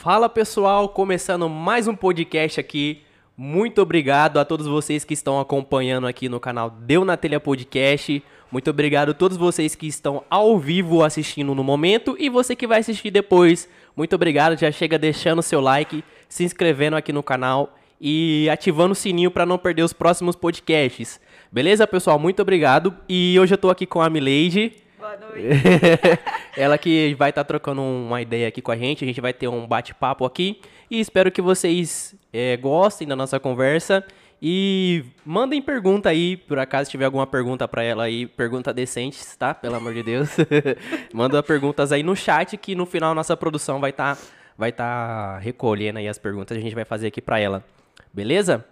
Fala pessoal, começando mais um podcast aqui. Muito obrigado a todos vocês que estão acompanhando aqui no canal Deu na Telha Podcast. Muito obrigado a todos vocês que estão ao vivo assistindo no momento e você que vai assistir depois. Muito obrigado, já chega deixando seu like, se inscrevendo aqui no canal e ativando o sininho para não perder os próximos podcasts. Beleza, pessoal? Muito obrigado. E hoje eu tô aqui com a Milady. Noite. Ela que vai estar trocando uma ideia aqui com a gente. A gente vai ter um bate-papo aqui. E espero que vocês é, gostem da nossa conversa. E mandem pergunta aí, por acaso tiver alguma pergunta para ela aí, pergunta decentes, tá? Pelo amor de Deus. Manda perguntas aí no chat que no final nossa produção vai estar vai tá recolhendo aí as perguntas que a gente vai fazer aqui para ela. Beleza?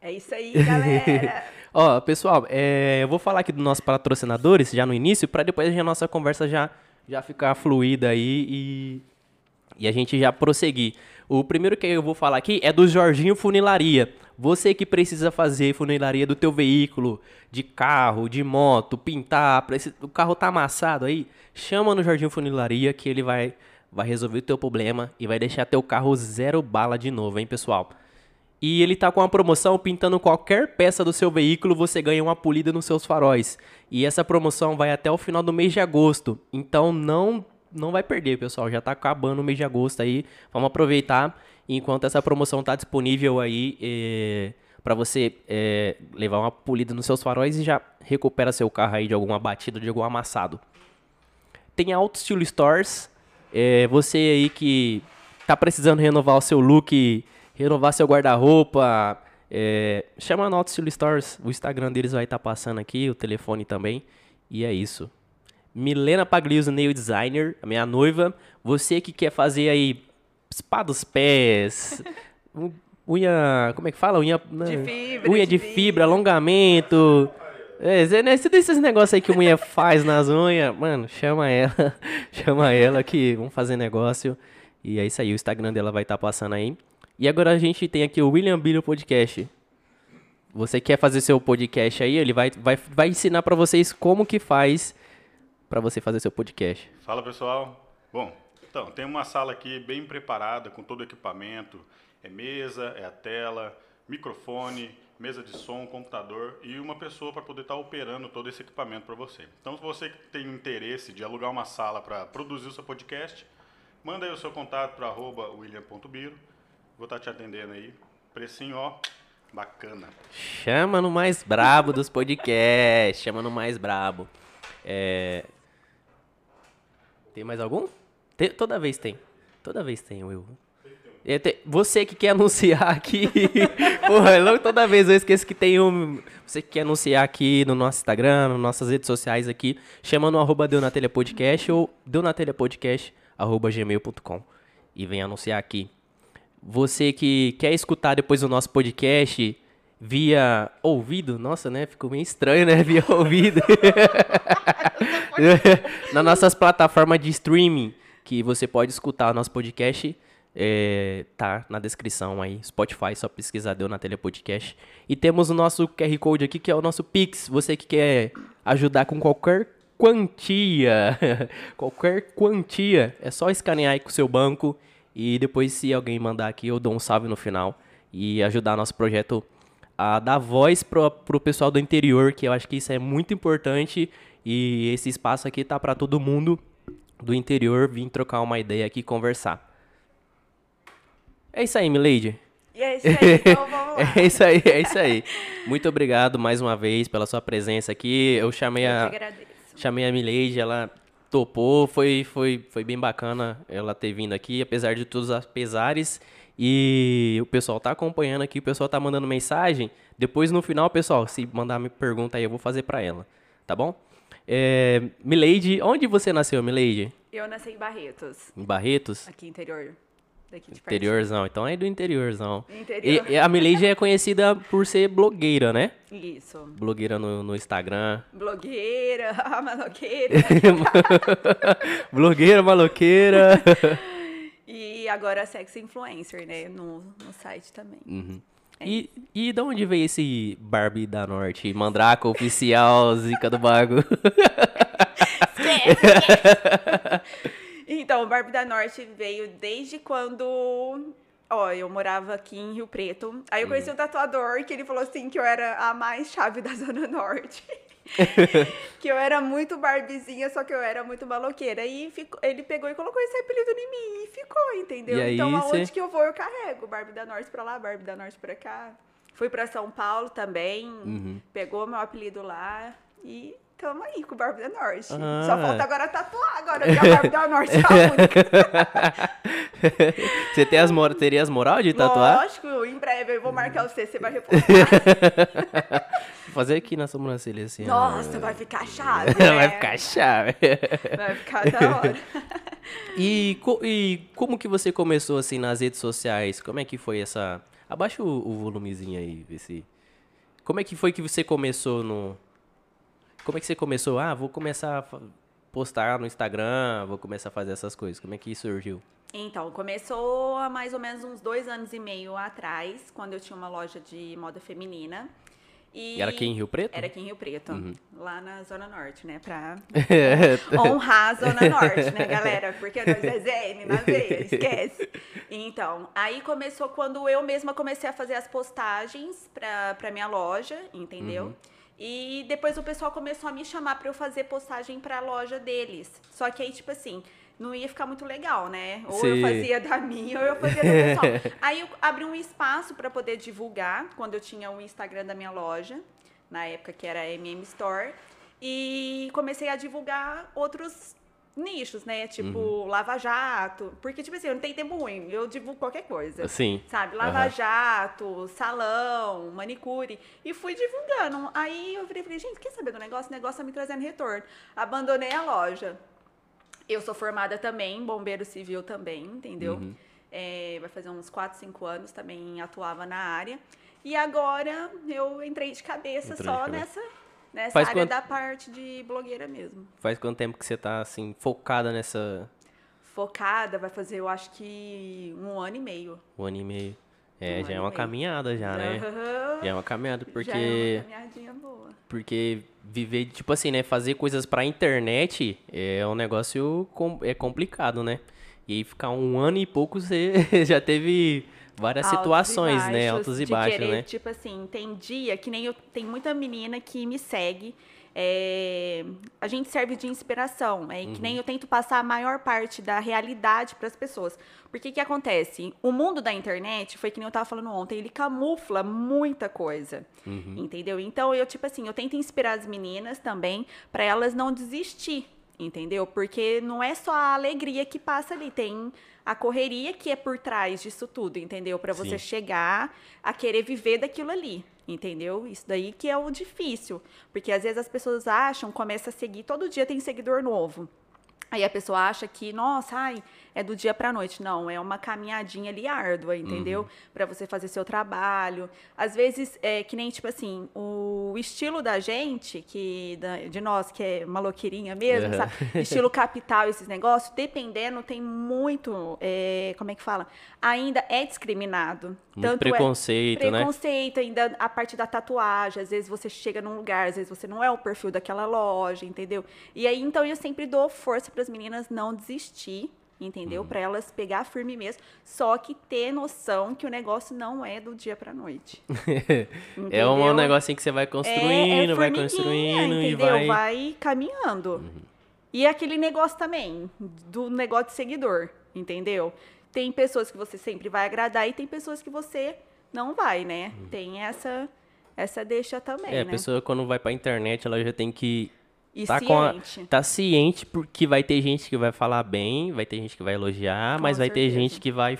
É isso aí, galera. Ó, pessoal, é, eu vou falar aqui dos nossos patrocinadores já no início, para depois a nossa conversa já, já ficar fluida aí e, e a gente já prosseguir. O primeiro que eu vou falar aqui é do Jorginho Funilaria. Você que precisa fazer funilaria do teu veículo, de carro, de moto, pintar, o carro tá amassado aí, chama no Jorginho Funilaria que ele vai, vai resolver o teu problema e vai deixar teu carro zero bala de novo, hein, pessoal? E ele tá com uma promoção pintando qualquer peça do seu veículo, você ganha uma polida nos seus faróis. E essa promoção vai até o final do mês de agosto. Então não não vai perder, pessoal. Já tá acabando o mês de agosto aí. Vamos aproveitar enquanto essa promoção tá disponível aí é, para você é, levar uma polida nos seus faróis e já recupera seu carro aí de alguma batida, de algum amassado. Tem a Auto Style Stores. É, você aí que tá precisando renovar o seu look renovar seu guarda-roupa, é, chama a Style Stores, o Instagram deles vai estar tá passando aqui, o telefone também, e é isso. Milena Pagliuso, nail designer, a minha noiva, você que quer fazer aí spa dos pés, unha, como é que fala? Unha de fibra, unha de, de fibra, fibra, alongamento, é, desses negócios aí que a mulher faz nas unhas, mano, chama ela, chama ela que vamos fazer negócio. E é isso aí, o Instagram dela vai estar tá passando aí. E agora a gente tem aqui o William Billy Podcast. Você quer fazer seu podcast aí? Ele vai, vai, vai ensinar para vocês como que faz para você fazer seu podcast. Fala pessoal. Bom, então tem uma sala aqui bem preparada com todo o equipamento. É mesa, é a tela, microfone, mesa de som, computador e uma pessoa para poder estar tá operando todo esse equipamento para você. Então, se você tem interesse de alugar uma sala para produzir o seu podcast, manda aí o seu contato para william.biro Vou estar tá te atendendo aí. Precinho, ó, bacana. Chama no mais brabo dos podcasts. Chama no mais brabo. É... Tem mais algum? Tem, toda vez tem. Toda vez tem, Will. Você que quer anunciar aqui. porra, logo toda vez eu esqueço que tem um. Você que quer anunciar aqui no nosso Instagram, nas nossas redes sociais aqui, chama no arroba Deunatelha Podcast ou deunatelhapodcast, arroba gmail.com. E vem anunciar aqui. Você que quer escutar depois o nosso podcast via ouvido, nossa, né? Ficou meio estranho, né? Via ouvido. Nas nossas plataformas de streaming, que você pode escutar o nosso podcast, é, tá na descrição aí. Spotify, só pesquisar deu na tele podcast. E temos o nosso QR Code aqui, que é o nosso Pix. Você que quer ajudar com qualquer quantia, qualquer quantia, é só escanear aí com o seu banco e depois, se alguém mandar aqui, eu dou um salve no final e ajudar nosso projeto a dar voz pro, pro pessoal do interior, que eu acho que isso é muito importante. E esse espaço aqui tá para todo mundo do interior vir trocar uma ideia aqui e conversar. É isso aí, Milady. E é isso aí, então vamos lá. é isso aí, é isso aí. Muito obrigado mais uma vez pela sua presença aqui. Eu chamei eu a chamei a Milady, ela topou, foi, foi, foi bem bacana ela ter vindo aqui, apesar de todos os pesares. E o pessoal tá acompanhando aqui, o pessoal tá mandando mensagem. Depois no final, pessoal, se mandar me pergunta aí, eu vou fazer para ela, tá bom? É, Milady, onde você nasceu, Milady? Eu nasci em Barretos. Em Barretos? Aqui interior. Daqui de Interiorzão, então é do interiorzão. Interior. E, e a Milady é conhecida por ser blogueira, né? Isso. Blogueira no, no Instagram. Blogueira, maloqueira. blogueira, maloqueira. e agora sex influencer, né? No, no site também. Uhum. É e, e de onde veio esse Barbie da Norte? Mandraca oficial, zica do bago. esquece, esquece. Então, o Barbie da Norte veio desde quando. Ó, eu morava aqui em Rio Preto. Aí eu conheci Uhum. um tatuador que ele falou assim que eu era a mais chave da Zona Norte. que eu era muito barbizinha, só que eu era muito maloqueira. E ele pegou e colocou esse apelido em mim e ficou, entendeu? E aí, então, aonde cê- que eu vou, eu carrego. Barbie da Norte pra lá, Barbie da Norte pra cá. Fui pra São Paulo também, Uhum. pegou meu apelido lá e tamo aí com o Barbie da Norte. Ah. Só falta agora tatuar agora, que a Barbie da Norte é a única. Você tem as mor teria as moral de tatuar? Lógico, em breve eu vou marcar você, você vai repostar. Vou fazer aqui na sobrancelha assim. ó. Nossa, vai ficar chave, né? Vai ficar chave. Vai ficar da hora. E, co- e como que você começou assim nas redes sociais? Como é que foi essa. Abaixa o, o volumezinho aí, vê se. Como é que foi que você começou no. Como é que você começou? Ah, vou começar a postar no Instagram, vou começar a fazer essas coisas. Como é que surgiu? Então, começou há mais ou menos uns dois anos e meio atrás, quando eu tinha uma loja de moda feminina. E E era aqui em Rio Preto? Era aqui em Rio Preto, lá na Zona Norte, né? Pra honrar a Zona Norte, né, galera? Porque nós é ZN na veia, esquece. Então, aí começou quando eu mesma comecei a fazer as postagens pra, pra minha loja, entendeu? E depois o pessoal começou a me chamar pra eu fazer postagem pra loja deles. Só que aí, tipo assim, não ia ficar muito legal, né? Ou eu Sim. fazia da minha ou eu fazia do pessoal. Aí eu abri um espaço pra poder divulgar, quando eu tinha o Instagram da minha loja, na época que era MM Store, e comecei a divulgar outros nichos, né? Tipo, Uhum. Lava Jato. Porque, tipo assim, eu não tenho tempo ruim, eu divulgo qualquer coisa. Sim. Sabe? Lava Aham. Jato, salão, manicure. E fui divulgando. Aí eu virei falei, gente, quer saber do negócio? O negócio tá me trazendo retorno. Abandonei a loja. Eu sou formada também, bombeiro civil também, entendeu? Uhum. É, vai fazer uns 4, 5 anos também atuava na área. E agora eu entrei de cabeça Entrou de só cabeça. nessa, nessa Faz área quanto- da parte de blogueira mesmo. Faz quanto tempo que você tá assim, focada nessa. Focada, vai fazer eu acho que um ano e meio. Um ano e meio. É, Um já é uma meio. caminhada já, né? Aham. Já é uma caminhada, Já é porque. uma caminhadinha boa. Porque viver, tipo assim, né? Fazer coisas pra internet é um negócio com- é complicado, né? E aí ficar um ano e pouco você já teve várias Altos situações, né? baixos, Altos e baixos, querer, né? Tipo assim, tem dia que nem eu. Tem muita menina que me segue. é, a gente serve de inspiração. É que Uhum. nem eu tento passar a maior parte da realidade para as pessoas. Porque que acontece? O mundo da internet, foi que nem eu tava falando ontem, ele camufla muita coisa. Uhum. Entendeu? Então, eu, tipo assim, eu tento inspirar as meninas também para elas não desistir. Entendeu? Porque não é só a alegria que passa ali, tem a correria que é por trás disso tudo, entendeu? Para você Sim. chegar a querer viver daquilo ali, entendeu? Isso daí que é o difícil, porque às vezes as pessoas acham, começa a seguir, todo dia tem seguidor novo. Aí a pessoa acha que, nossa, ai, é do dia pra noite. Não, é uma caminhadinha ali árdua, entendeu? Pra você fazer seu trabalho. Às vezes, é que nem, tipo assim, o estilo da gente, que da- de nós, que é maloqueirinha mesmo, Aham. sabe? Estilo capital, esses negócios, dependendo, tem muito, é, como é que fala? Ainda é discriminado. Muito Tanto é- preconceito, né? preconceito ainda a parte da tatuagem. Às vezes você chega num lugar, às vezes você não é o perfil daquela loja, entendeu? E aí, então, eu sempre dou força para as meninas não desistir, Uhum. entendeu? Para elas pegar firme mesmo. Só que ter noção que o negócio não é do dia pra noite. É um negocinho que você vai É- construindo, é vai formiguinha, construindo e entendeu? vai. Uhum. Vai caminhando. E aquele negócio também, do negócio de seguidor, entendeu? Tem pessoas que você sempre vai agradar e tem pessoas que você não vai, né? Tem essa essa deixa também, Uhum. É, a né? pessoa quando vai pra internet, ela já tem que E tá com a- ciente. tá ciente porque vai ter gente que vai falar bem, vai ter gente que vai elogiar, Com mas vai ter gente que vai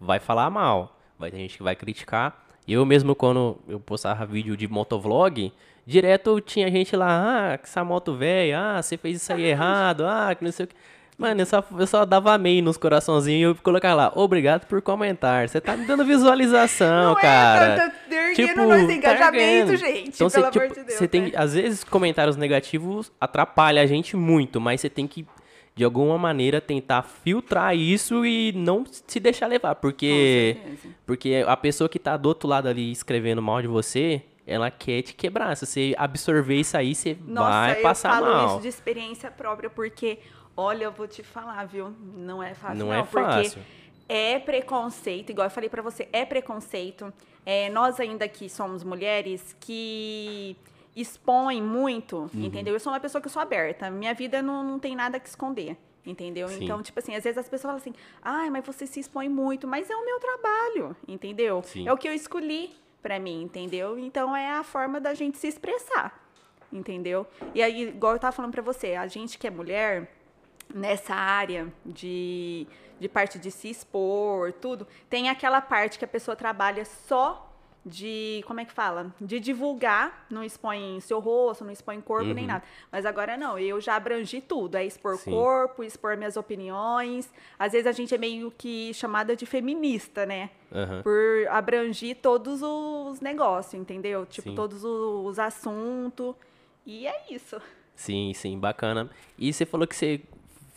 vai falar mal, vai ter gente que vai criticar. Eu mesmo quando eu postava vídeo de motovlog, direto tinha gente lá, ah, que essa moto velha, ah, você fez isso aí errado, ah, que não sei o que. Mano, eu só, eu só dava amém nos coraçãozinhos e eu colocava lá, obrigado por comentar. Você tá me dando visualização, Não cara. é, tá, tá erguendo nós tá engajamento, erguendo. gente, Então, pelo você, amor tipo, de Deus. você tem, né? às vezes, comentários negativos atrapalham a gente muito, mas você tem que, de alguma maneira, tentar filtrar isso e não se deixar levar, porque, porque a pessoa que tá do outro lado ali escrevendo mal de você, ela quer te quebrar. Se você absorver isso aí, você Nossa, vai eu passar falo mal. isso de experiência própria, porque Olha, eu vou te falar, viu? Não é fácil. Não Não, é porque fácil. é preconceito, igual eu falei pra você, é preconceito. É, nós ainda que somos mulheres que expõem muito, Uhum. entendeu? Eu sou uma pessoa que eu sou aberta. Minha vida não, não tem nada que esconder. Entendeu? Sim. Então, tipo assim, às vezes as pessoas falam assim, ai, mas você se expõe muito, mas é o meu trabalho, entendeu? Sim. É o que eu escolhi pra mim, entendeu? Então é a forma da gente se expressar, entendeu? E aí, igual eu tava falando pra você, a gente que é mulher, nessa área de, de parte de se expor, tudo, tem aquela parte que a pessoa trabalha só de, como é que fala? De divulgar, não expõe seu rosto, não expõe corpo, nem nada. Mas agora não, eu já abrangi tudo, é expor Sim. corpo, expor minhas opiniões. Às vezes a gente é meio que chamada de feminista, né? Aham. Por abrangir todos os negócios, entendeu? Tipo, Sim. todos os assuntos. E é isso. Sim, sim, bacana. E você falou que você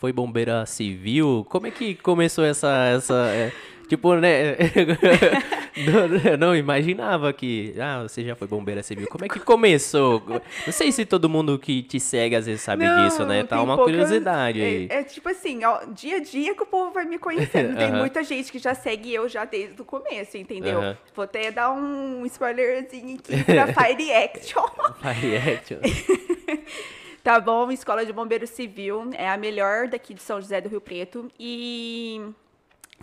foi bombeira civil. Como é que começou essa. essa é, tipo, né? não, não imaginava que. Ah, você já foi bombeira civil. Como é que começou? Não sei se todo mundo que te segue às vezes sabe Não, disso, né? Tá uma pouca- curiosidade aí. É, é tipo assim, ó, dia a dia que o povo vai me conhecendo. Tem muita gente que já segue eu já desde o começo, entendeu? Vou até dar um spoilerzinho aqui pra Fire Action. Fire action. Tá bom, Escola de Bombeiro Civil é a melhor daqui de São José do Rio Preto e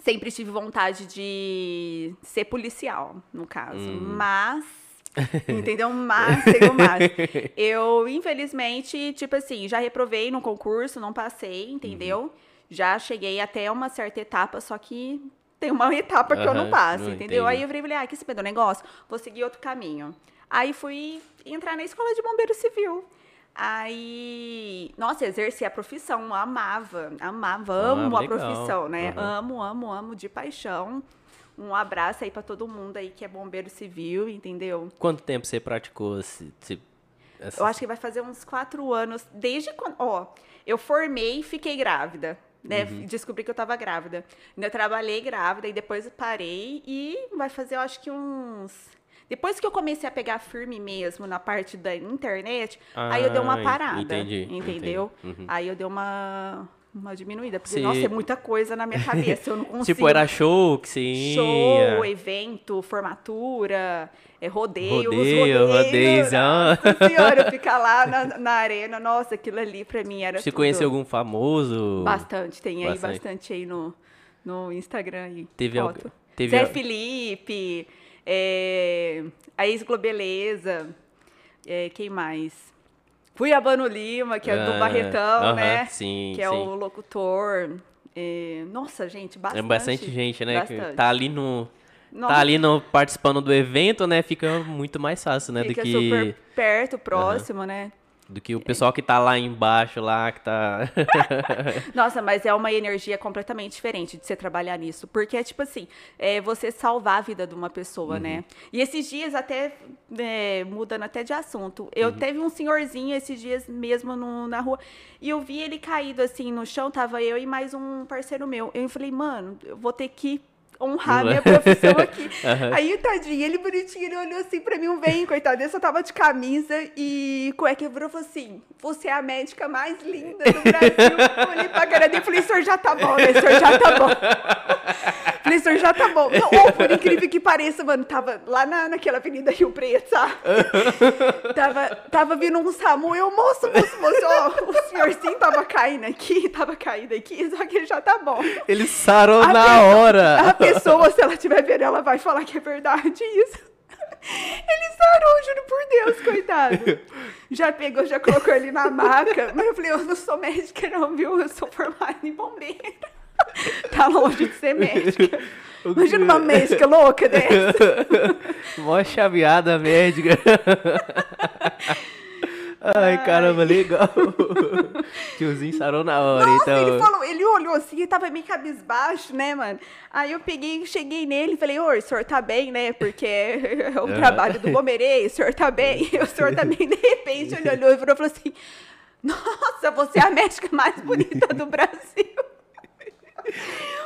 sempre tive vontade de ser policial, no caso. Hum. Mas, entendeu? Mas, tem mas. Eu, infelizmente, tipo assim, já reprovei no concurso, não passei, entendeu? Uhum. Já cheguei até uma certa etapa, só que tem uma etapa que eu não passo, não entendeu? Aí eu falei, ah, quer saber do negócio? Vou seguir outro caminho. Aí fui entrar na escola de bombeiro civil. Aí, nossa, exerci a profissão, amava, amava, amo Ah, a profissão, né? Aham. Amo, amo, amo de paixão. Um abraço aí pra todo mundo aí que é bombeiro civil, entendeu? Quanto tempo você praticou esse, esse- essa- Eu acho que vai fazer uns quatro anos, desde quando. Ó, eu formei e fiquei grávida. Né? Uhum. Descobri que eu tava grávida. Ainda trabalhei grávida e depois parei. E vai fazer, eu acho que uns. Depois que eu comecei a pegar firme mesmo na parte da internet, aí eu dei uma Ah, parada. entendi, Entendeu? entendi. Uhum. Aí eu dei uma, uma diminuída. Porque, Você- nossa, é muita coisa na minha cabeça. Eu não consigo. Tipo, era show que ia. Show, evento, formatura, é, rodeio, Rodeio, rodeios. Nossa senhora, ficar lá na, na arena, nossa, aquilo ali pra mim era Você tudo. conheceu algum famoso? Bastante, tem aí Bastante. bastante, aí no, no Instagram aí. Teve foto. algu- teve Zé al- Felipe, é, a ex-Globeleza, é, quem mais? Fui a Bano Lima, que é do Ah, Barretão, aham, né? sim, que é sim. o locutor. É, nossa, gente, bastante. É bastante gente, né? Bastante. tá ali no. Nossa. Tá ali no, participando do evento, né? Fica muito mais fácil, né? Fica do que, super perto, próximo, né? Do que o pessoal que tá lá embaixo, lá, que tá. Nossa, mas é uma energia completamente diferente de você trabalhar nisso. Porque é tipo assim, é você salvar a vida de uma pessoa, né? E esses dias, até é, mudando até de assunto, eu teve um senhorzinho esses dias mesmo no- na rua, e eu vi ele caído assim no chão, tava eu e mais um parceiro meu. Eu falei, mano, eu vou ter que honrar minha profissão aqui. Aí, tadinho, ele bonitinho, ele olhou assim pra mim, um bem, coitado, eu só tava de camisa e cueca, ele e falou assim, você é a médica mais linda do Brasil. Eu olhei pra cara dele e falei, senhor, já tá bom, né, senhor, já tá bom. Senhor, já tá bom. Não, ou, por incrível que pareça, mano, tava lá na, naquela avenida Rio Preto, sabe? tava, tava vindo um SAMU, eu, moço, moço, moço, ó, o senhorzinho tava caindo aqui, tava caído aqui, só que ele já tá bom. Ele sarou A na pessoa- hora. A pessoa, se ela estiver vendo, ela vai falar que é verdade isso. Ele sarou, juro por Deus, coitado. Já pegou, já colocou ele na maca. Mas eu falei, eu não sou médica não, viu? Eu sou formada em bombeiro. Tá longe de ser médica. Imagina uma médica louca dessa. Mó chaveada médica. Ai, caramba, legal. Tiozinho sarou na hora, Nossa, então. ele falou, ele olhou assim, tava meio cabisbaixo, né, mano? Aí eu peguei, cheguei nele e falei, ô, o senhor tá bem, né? Porque é o trabalho do bombeirei, o senhor tá bem, o senhor tá bem. De repente ele olhou e e falou assim, nossa, você é a médica mais bonita do Brasil.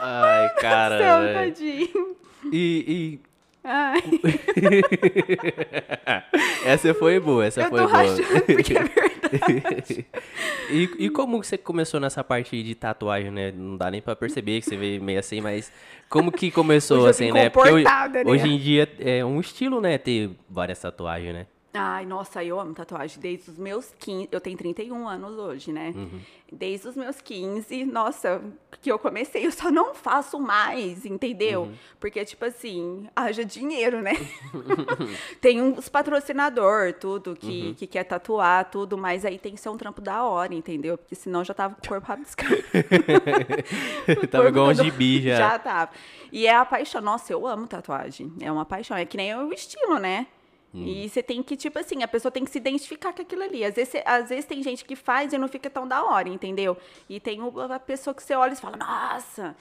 Ai, Céu, cara. tadinho. E, e Ai, essa foi boa, essa eu foi boa. porque é verdade. e, e como você começou nessa parte de tatuagem, né? Não dá nem pra perceber que você veio meio assim, mas como que começou assim, né? Porque hoje, né? hoje em dia é um estilo, né? Ter várias tatuagens, né? Ai, nossa, eu amo tatuagem desde os meus 15. Eu tenho 31 anos hoje, né? Uhum. Desde os meus 15, nossa, que eu comecei, eu só não faço mais, entendeu? Uhum. Porque, tipo assim, haja dinheiro, né? tem uns patrocinador, tudo, que, Uhum. que quer tatuar, tudo, mas aí tem que ser um trampo da hora, entendeu? Porque senão já tava com o corpo rabiscado. Tava igual um gibi já. Já tava. E é a paixão. Nossa, eu amo tatuagem. É uma paixão. É que nem o estilo, né? Hum. E você tem que, tipo assim, a pessoa tem que se identificar com aquilo ali. Às vezes, cê- às vezes tem gente que faz e não fica tão da hora, entendeu? E tem o- a pessoa que você olha e fala, nossa,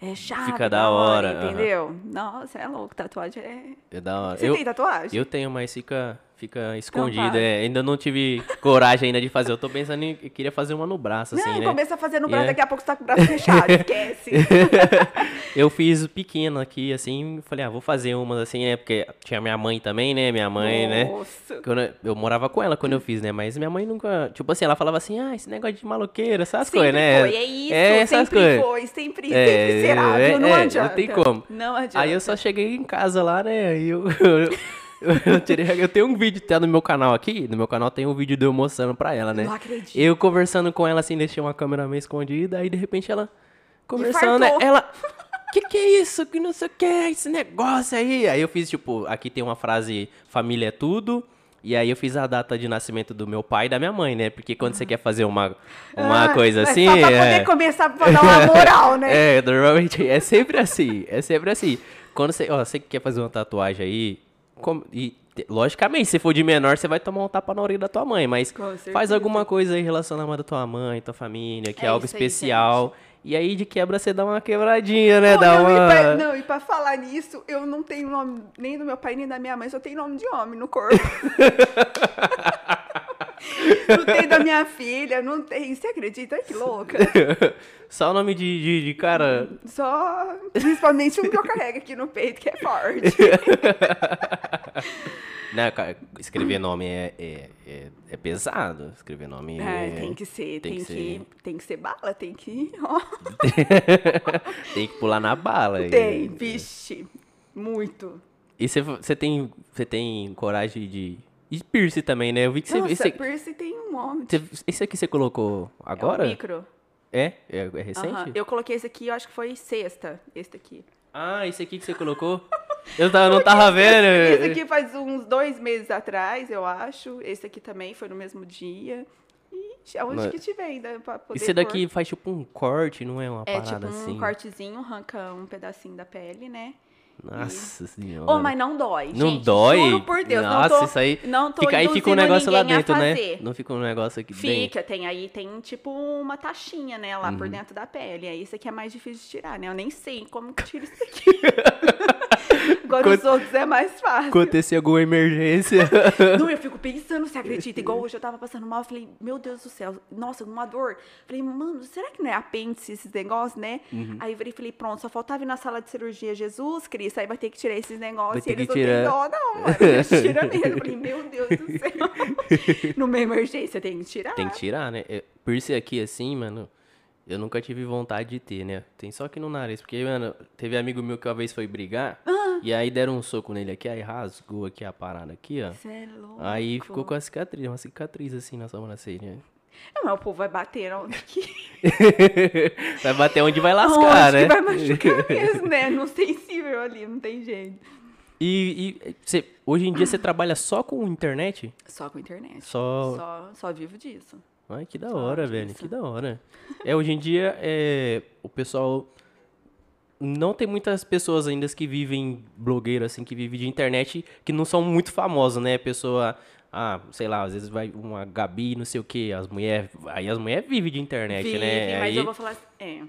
é chato. Fica da hora, aham. entendeu? Nossa, é louco. Tatuagem é. É da hora. Você eu, tem tatuagem? eu tenho, mas fica, fica escondido. para. é. ainda não tive coragem ainda de fazer. Eu tô pensando em. Eu queria fazer uma no braço, assim, não, né? começa a fazer no E braço, é- daqui a pouco você tá com o braço fechado, esquece. Eu fiz pequeno aqui, assim, falei, ah, vou fazer umas assim, né? Porque tinha minha mãe também, né? Minha mãe, né? Nossa. Quando eu, eu morava com ela quando eu fiz, né? Mas minha mãe nunca. Tipo assim, ela falava assim, ah, esse negócio de maloqueira, essas Sempre coisas, né? foi, é isso, É, essas sempre coisas. foi, sempre, É, sempre será, é? Não é, não adianta. tem como. Não adianta. Aí eu só cheguei em casa lá, né? Aí eu. Eu, eu tirei- eu tenho um vídeo tá no meu canal aqui. No meu canal tem um vídeo de eu mostrando pra ela, né? Não acredito. Eu conversando com ela assim, deixei uma câmera meio escondida, aí de repente ela conversando, né? Ela. Que que é isso? Que não sei o que, esse negócio aí. Aí eu fiz, tipo, aqui tem uma frase: família é tudo. E aí eu fiz a data de nascimento do meu pai e da minha mãe, né? Porque quando você quer fazer uma, uma Ah, coisa assim. Só pra poder é... começar pra dar uma moral, né? É, normalmente é sempre assim, é sempre assim. Quando você, ó, você que quer fazer uma tatuagem aí, com- e te- logicamente, se for de menor, você vai tomar um tapa na orelha da tua mãe, mas faz alguma coisa aí relacionada à tua mãe, tua família, que é, É algo isso aí, especial. e aí de quebra você dá uma quebradinha, né? Não, dá não, uma e pra, não, e pra falar nisso, eu não tenho nome nem do meu pai nem da minha mãe, só tenho nome de homem no corpo. não tem da minha filha, não tem. Você acredita? Ai, que louca. Só o nome de, de, de cara. Só, principalmente um que eu carrego aqui no peito, que é forte. Né, cara, escrever nome é, é, é, é pesado. Escrever nome É, é. tem que ser, tem tem, que que, ser. tem que ser bala, tem que. tem que pular na bala. e- Tem, vixe, muito. E você, você tem, você tem coragem de. E piercing também, né? Eu vi que você. Nossa, esse, Percy tem um monte. você- esse aqui você colocou agora? É o micro. É? É, é recente? Aham. Eu coloquei esse aqui, eu acho que foi sexta, esse daqui. Ah, esse aqui que você colocou? Eu tava, não tava vendo. Esse aqui faz uns dois meses atrás, eu acho. Esse aqui também foi no mesmo dia. E aonde Não- que tiver ainda pra poder Esse daqui pôr. faz tipo um corte, não é uma É parada tipo um assim? cortezinho, arranca um pedacinho da pele, né? Nossa senhora. Oh, mas não dói, Não gente. dói? Juro por Deus, Nossa, não tô, isso aí. não tô fica, aí fica um negócio lá dentro, né? Não fica um negócio aqui dentro. Fica, tem aí, tem tipo uma taxinha, né, lá Uhum. por dentro da pele. Aí isso aqui é mais difícil de tirar, né? Eu nem sei como que tira isso aqui. Agora os outros é mais fácil. Acontecer alguma emergência. Não, eu fico pensando, você acredita? Igual hoje eu tava passando mal, eu falei, meu Deus do céu, nossa, uma dor. Falei, mano, será que não é apêndice esses negócios, né? Uhum. Aí eu falei, pronto, só faltava ir na sala de cirurgia, Jesus Cristo, aí vai ter que tirar esses negócios. ter e eles que não têm tirar. dó, não, mano. Eles tiram mesmo. Eu falei, meu Deus do céu. Numa emergência tem que tirar. Tem que tirar, né? É, Piercing aqui assim, mano, eu nunca tive vontade de ter, né? Tem só aqui no nariz. Porque, mano, teve amigo meu que uma vez foi brigar. Ah. E aí deram um soco nele aqui, aí rasgou aqui a parada aqui, ó. Você é louco. Aí ficou com a cicatriz, uma cicatriz assim na sobrancelha. Não, mas o povo vai bater onde que, vai bater onde vai onde lascar, né? que vai machucar mesmo, né? No sensível ali, não tem jeito. E, e você- hoje em dia você trabalha só com internet? Só com internet. Só- Só, só vivo disso. Ai, que da hora, velho, que da hora. É, hoje em dia, é, o pessoal... Não tem muitas pessoas ainda que vivem blogueiro, assim, que vivem de internet, que não são muito famosas, né? Pessoa, ah, sei lá, às vezes vai uma Gabi, não sei o quê, as mulheres... Aí as mulheres vivem de internet, Vive, né? mas aí, eu vou falar. É.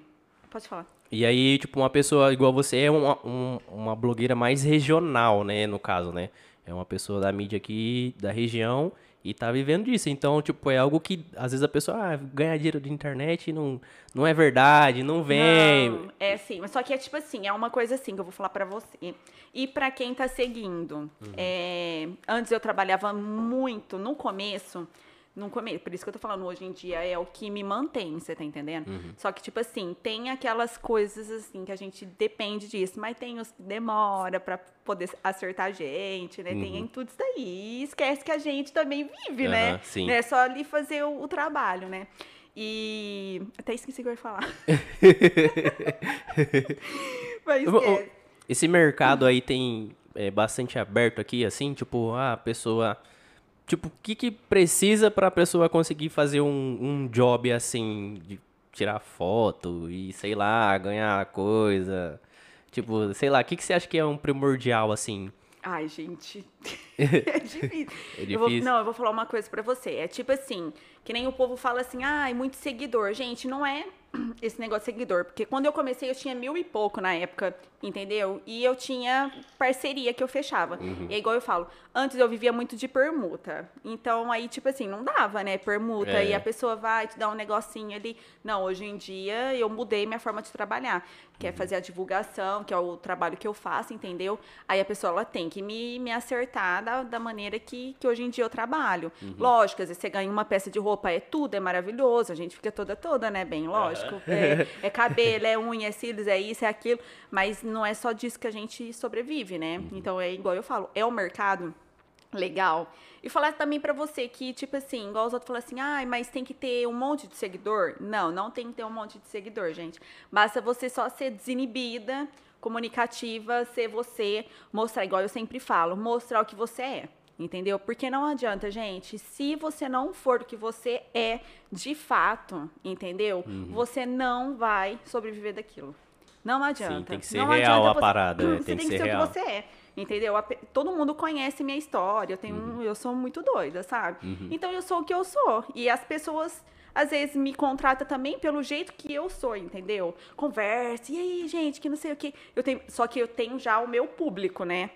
Pode falar. E aí, tipo, uma pessoa igual você é uma, um- uma blogueira mais regional, né? No caso, né? É uma pessoa da mídia aqui, da região, E tá vivendo disso. Então, tipo, é algo que às vezes a pessoa ah, ganha dinheiro de internet não, não é verdade, não vem. Não, é sim, mas só que é tipo assim, é uma coisa assim que eu vou falar pra você. E pra quem tá seguindo, é, antes eu trabalhava muito, no começo, no começo, por isso que eu tô falando, hoje em dia é o que me mantém, você tá entendendo? Só que, tipo assim, tem aquelas coisas assim que a gente depende disso, mas tem os que demora pra poder acertar a gente, né? Tem tudo isso daí. E esquece que a gente também vive, né? Aham, sim. É só ali fazer o, o trabalho, né? E. Até esqueci o que eu ia falar. Mas esquece. Esse mercado aí tem é, bastante aberto aqui, assim, tipo, ah, a pessoa. Tipo, o que, que precisa pra pessoa conseguir fazer um, um job assim, de tirar foto e, sei lá, ganhar coisa? Tipo, sei lá, o que, que você acha que é um primordial, assim? Ai, gente. é difícil. É Eu vou- difícil? não, eu vou falar uma coisa pra você. É tipo assim, que nem o povo fala assim, ai, muito seguidor. Gente, não é esse negócio de seguidor. Porque quando eu comecei, eu tinha mil e pouco na época, entendeu? E eu tinha parceria que eu fechava. Uhum. E é igual eu falo, antes eu vivia muito de permuta. Então, aí, tipo assim, não dava, né? Permuta. É. E a pessoa vai te dar um negocinho ali. Não, hoje em dia eu mudei minha forma de trabalhar. Que Uhum. é fazer a divulgação, que é o trabalho que eu faço, entendeu? Aí a pessoa ela tem que me, me acertar da, da maneira que, que hoje em dia eu trabalho. Uhum. Lógico, às vezes você ganha uma peça de roupa, é tudo, é maravilhoso, a gente fica toda, toda, né? Bem, lógico. É, é cabelo, é unha, é cílios, é isso, é aquilo. Mas não é só disso que a gente sobrevive, né? Uhum. Então é igual eu falo, é o mercado legal. E falar também pra você que, tipo assim, igual os outros falam assim, ai, mas tem que ter um monte de seguidor. Não, não tem que ter um monte de seguidor, gente. Basta você só ser desinibida, comunicativa, ser você, mostrar, igual eu sempre falo, mostrar o que você é. Entendeu? Porque não adianta, gente, se você não for o que você é de fato, entendeu? Você não vai sobreviver daquilo. Não adianta. tem que ser Não real a parada, né? Você Tem tem, que que ser real. o que você é. Entendeu? Todo mundo conhece minha história. Eu, tenho Uhum. um- eu sou muito doida, sabe? Então eu sou o que eu sou. E as pessoas às vezes me contratam também pelo jeito que eu sou, entendeu? Conversa, e aí, gente, que não sei o que. Eu tenho, só que eu tenho já o meu público, né?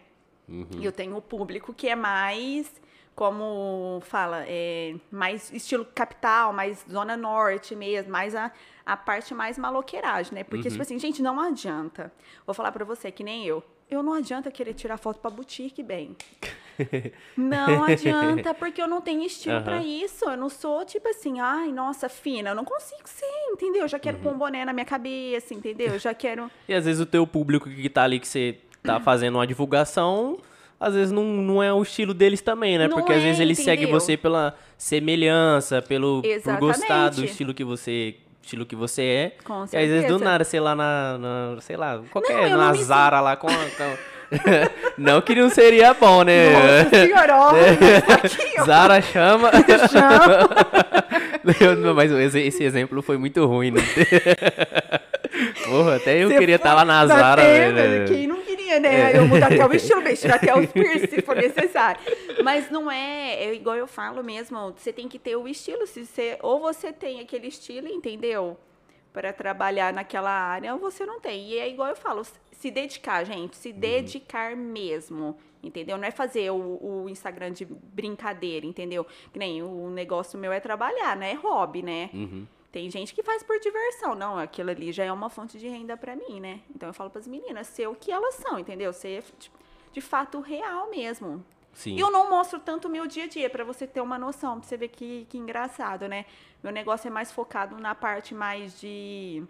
Uhum. E eu tenho o público que é mais, como fala, é mais estilo capital, mais zona norte mesmo, mais a, a parte mais maloqueiragem, né? Porque, tipo assim, gente, não adianta. Vou falar pra você, que nem eu. Eu não adianta querer tirar foto pra boutique, bem. Não adianta, porque eu não tenho estilo pra Aham. isso. Eu não sou, tipo assim, ai, nossa, fina. Eu não consigo ser, entendeu? Eu já quero pôr um boné na minha cabeça, entendeu? Eu já quero... E às vezes o teu público que tá ali, que você tá fazendo uma divulgação, às vezes não, não é o estilo deles também, né? Não Porque às é, vezes eles seguem entendeu? você pela semelhança, pelo por gostar do estilo que você estilo que você é. Com E às vezes do certeza. nada, sei lá, na, na- sei lá, qualquer, Não, na Zara lá com, a- com- não que não seria bom, né? Nossa senhora, ó, ó. Zara chama. Eu- Mas esse, esse exemplo foi muito ruim, né? Porra, até eu Você queria estar foi- lá na Tá Zara, velho. Quem não queria, né? Eu mudar até o estilo, bem, tirar até os piercing, se for necessário. Mas não é, é igual eu falo mesmo, você tem que ter o estilo. Se você, ou você tem aquele estilo, entendeu? Para trabalhar naquela área, ou você não tem. E é igual eu falo, se dedicar, gente, se dedicar mesmo. Entendeu? Não é fazer o, o Instagram de brincadeira, entendeu? Que nem o negócio meu é trabalhar, né? É hobby, né? Uhum. Tem gente que faz por diversão. Não, aquilo ali já é uma fonte de renda pra mim, né? Então eu falo pras meninas, ser o que elas são, entendeu? Ser de, de fato real mesmo. Sim. E eu não mostro tanto o meu dia a dia, pra você ter uma noção, pra você ver que, que engraçado, né? Meu negócio é mais focado na parte mais de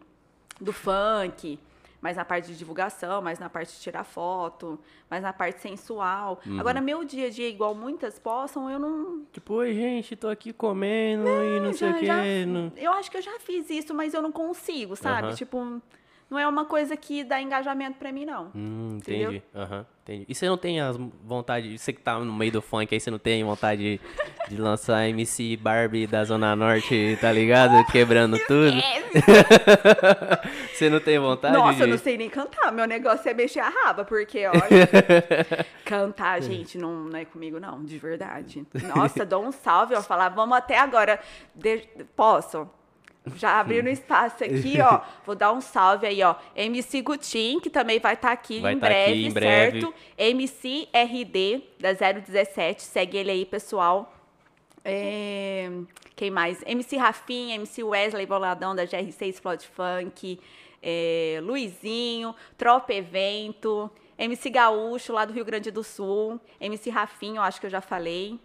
do funk, mais na parte de divulgação, mais na parte de tirar foto, mais na parte sensual. Uhum. Agora, meu dia a dia, igual muitas possam, eu não, Tipo, oi, gente, tô aqui comendo e não sei o já- que. já- não- Eu acho que eu já fiz isso, mas eu não consigo, sabe? Aham. Tipo, não é uma coisa que dá engajamento pra mim, não. Hum, entendi. Aham, entendi. E você não tem as vontade, você que tá no meio do funk aí, você não tem vontade de, de lançar MC Barbie da Zona Norte, tá ligado? Quebrando tudo. você não tem vontade Nossa, de... eu não sei nem cantar. Meu negócio é mexer a raba, porque, olha. cantar, gente, não, não é comigo, não, de verdade. Nossa, dou um salve, eu falar, vamos até agora. De- Posso? Já abrindo espaço aqui, ó. Vou dar um salve aí, ó. MC Gutin, que também vai estar aqui, Vai em, tá aqui breve, em breve. certo? MC RD, da 017. Segue ele aí, pessoal. É, quem mais? MC Rafinha, MC Wesley Boladão da GR6 Explode Funk, é, Luizinho, Tropa Evento, MC Gaúcho lá do Rio Grande do Sul, MC Rafinho, acho que eu já falei.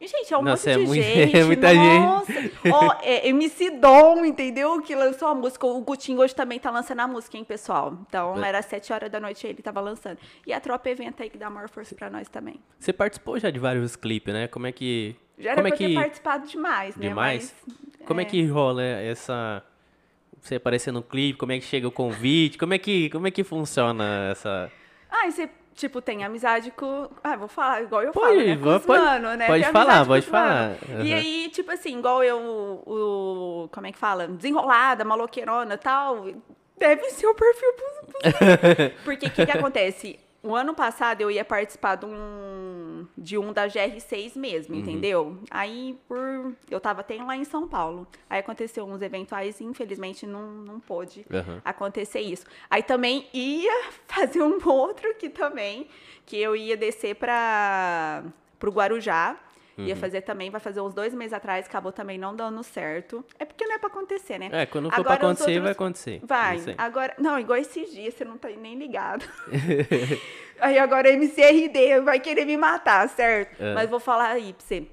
E, gente, é um Nossa, monte é de muito- gente. é muita nossa. Ó, é, MC Dom, entendeu? Que lançou a música. O Gutinho hoje também tá lançando a música, hein, pessoal? Então, É. era sete horas da noite ele tava lançando. E a Tropa Evento aí que dá maior força pra nós também. Você participou já de vários clipes, né? Como é que. Já era como é que... ter participado demais, né? Demais? Mas, Como é. que rola essa. Você aparecer no clipe, como é que chega o convite? Como é que, como é que funciona essa. Ah, você, tipo, tem amizade com. Ah, vou falar igual eu Pode, falo, né? Com pode- os mano, né? pode falar, pode falar. E Aham. aí, tipo assim, igual eu, o. Como é que fala? Desenrolada, maloqueirona e tal. Deve ser o perfil Porque o que, que acontece? O ano passado eu ia participar de um, de um da GR6 mesmo, Uhum. entendeu? Aí, por. Eu tava até lá em São Paulo. Aí aconteceu uns eventuais e infelizmente não, não pôde Aham. acontecer isso. Aí também ia fazer um outro que também, que eu ia descer para o Guarujá. Ia Uhum. fazer também, vai fazer uns dois meses atrás, acabou também não dando certo. É porque não é pra acontecer, né? É, quando for Agora, pra acontecer, outros- vai acontecer. Vai, Não agora. Não, igual esses dias, você não tá nem ligado. aí agora MCRD vai querer me matar, certo? É. Mas vou falar aí pra você.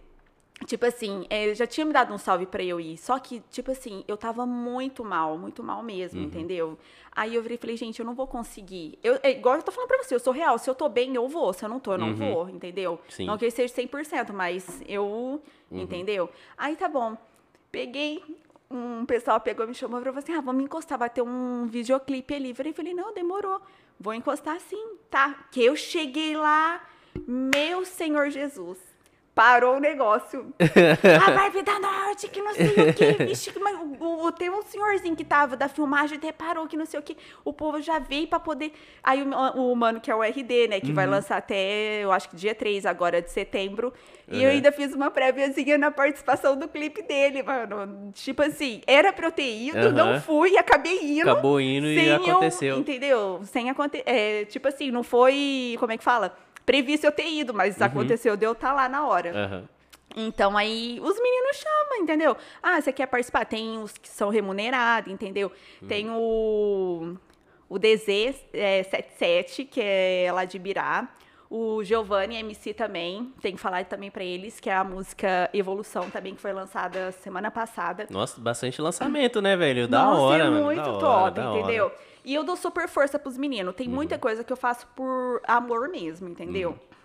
Tipo assim, é, já tinha me dado um salve pra eu ir. Só que, tipo assim, eu tava muito mal, muito mal mesmo, Uhum. entendeu? Aí eu virei e falei, gente, eu não vou conseguir. Eu, é igual eu tô falando pra você, eu sou real. Se eu tô bem, eu vou. Se eu não tô, eu não Uhum. vou, entendeu? Sim. Não que eu seja 100%, mas eu. Uhum. Entendeu? Aí tá bom. Peguei. Um pessoal pegou, me chamou e falou assim: ah, vamos encostar, vai ter um videoclipe ali. Eu falei, falei, não, demorou. Vou encostar sim, tá? Que eu cheguei lá, meu Senhor Jesus. Parou o negócio. a Barbie da Norte, que não sei o quê. Vixe, que- mas o, o- tem um senhorzinho que tava da filmagem, até parou, que não sei o quê. O povo já veio pra poder. Aí o, o mano, que é o RD, né? Que vai lançar até, eu acho que dia 3 agora de setembro. E eu Uhum. ainda fiz uma préviazinha na participação do clipe dele, mano. Tipo assim, era pra eu ter ido, Aham. não fui, acabei indo. Acabou indo e sem eu- aconteceu. entendeu? Sem acontecer. É, tipo assim, não foi. Como é que fala? Previsto eu ter ido, mas Uhum. aconteceu de eu estar lá na hora. Aham. Então aí os meninos chamam, entendeu? Ah, você quer participar? Tem os que são remunerados, entendeu? Uhum. Tem o, o DZ é, 77, que é lá de Birá. O Giovanni MC também, tem que falar também pra eles, que é a música Evolução também, que foi lançada semana passada. Nossa, bastante lançamento, né, velho? Da Nossa, hora, é mano. muito hora, top, da hora. Uhum. entendeu? E eu dou super força pros meninos. Tem muita coisa que eu faço por amor mesmo, entendeu? Uhum.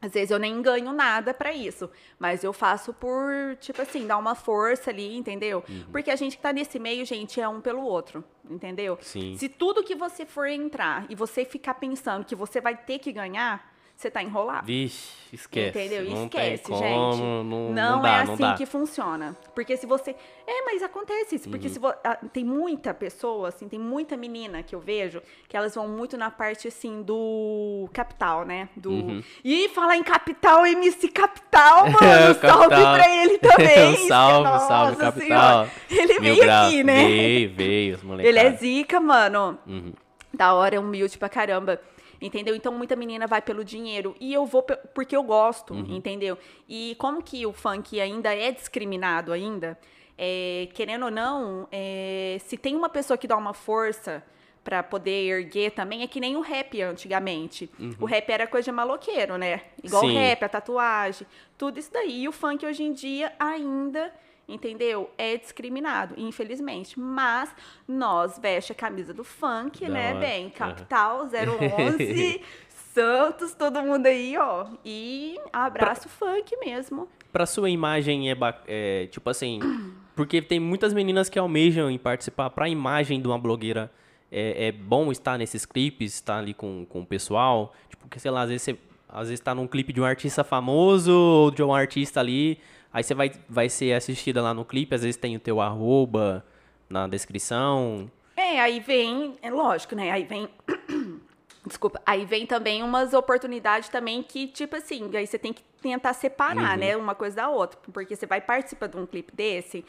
Às vezes eu nem ganho nada pra isso, mas eu faço por, tipo assim, dar uma força ali, entendeu? Uhum. Porque a gente que tá nesse meio, gente, é um pelo outro, entendeu? Sim. Se tudo que você for entrar e você ficar pensando que você vai ter que ganhar, você tá enrolado. Vixe, esquece. Entendeu? Não Esquece, tem como, gente. Não, Não, não dá, é não assim dá. que funciona. Porque se você. É, mas acontece isso. Uhum. Porque se vo... tem muita pessoa, assim, tem muita menina que eu vejo que elas vão muito na parte, assim, do capital, né? Do. Uhum. E falar em capital, MC Capital, mano. É, salve Capital. pra ele também. Salve, Nossa salve, Capital. Senhora. Ele Mil veio grau. aqui, né? Veio, veio, os moleques. Ele é zica, mano. Uhum. Da hora, é humilde pra caramba. Entendeu? Então muita menina vai pelo dinheiro. E eu vou porque eu gosto, Uhum. entendeu? E como que o funk ainda é discriminado ainda, é, querendo ou não, é, se tem uma pessoa que dá uma força pra poder erguer também, é que nem o rap antigamente. O rap era coisa de maloqueiro, né? Igual Uhum. Sim. o rap, a tatuagem, tudo isso daí. E o funk hoje em dia ainda entendeu? É discriminado, infelizmente. Mas nós veste a camisa do funk, Da né, hora. bem? Capital 011, Santos, todo mundo aí, ó. E abraço funk mesmo. Pra sua imagem é, é, tipo assim, porque tem muitas meninas que almejam em participar pra imagem de uma blogueira. É, é bom estar nesses clipes, estar ali com, com o pessoal. Tipo, porque, sei lá, às vezes você às vezes tá num clipe de um artista famoso ou de um artista ali. Aí você vai, vai ser assistida lá no clipe, às vezes tem o teu arroba na descrição. É, aí vem, é lógico, né? Aí vem. Desculpa, aí vem também umas oportunidades também que, tipo assim, aí você tem que tentar separar, né, uma coisa da outra. Porque você vai participar de um clipe desse,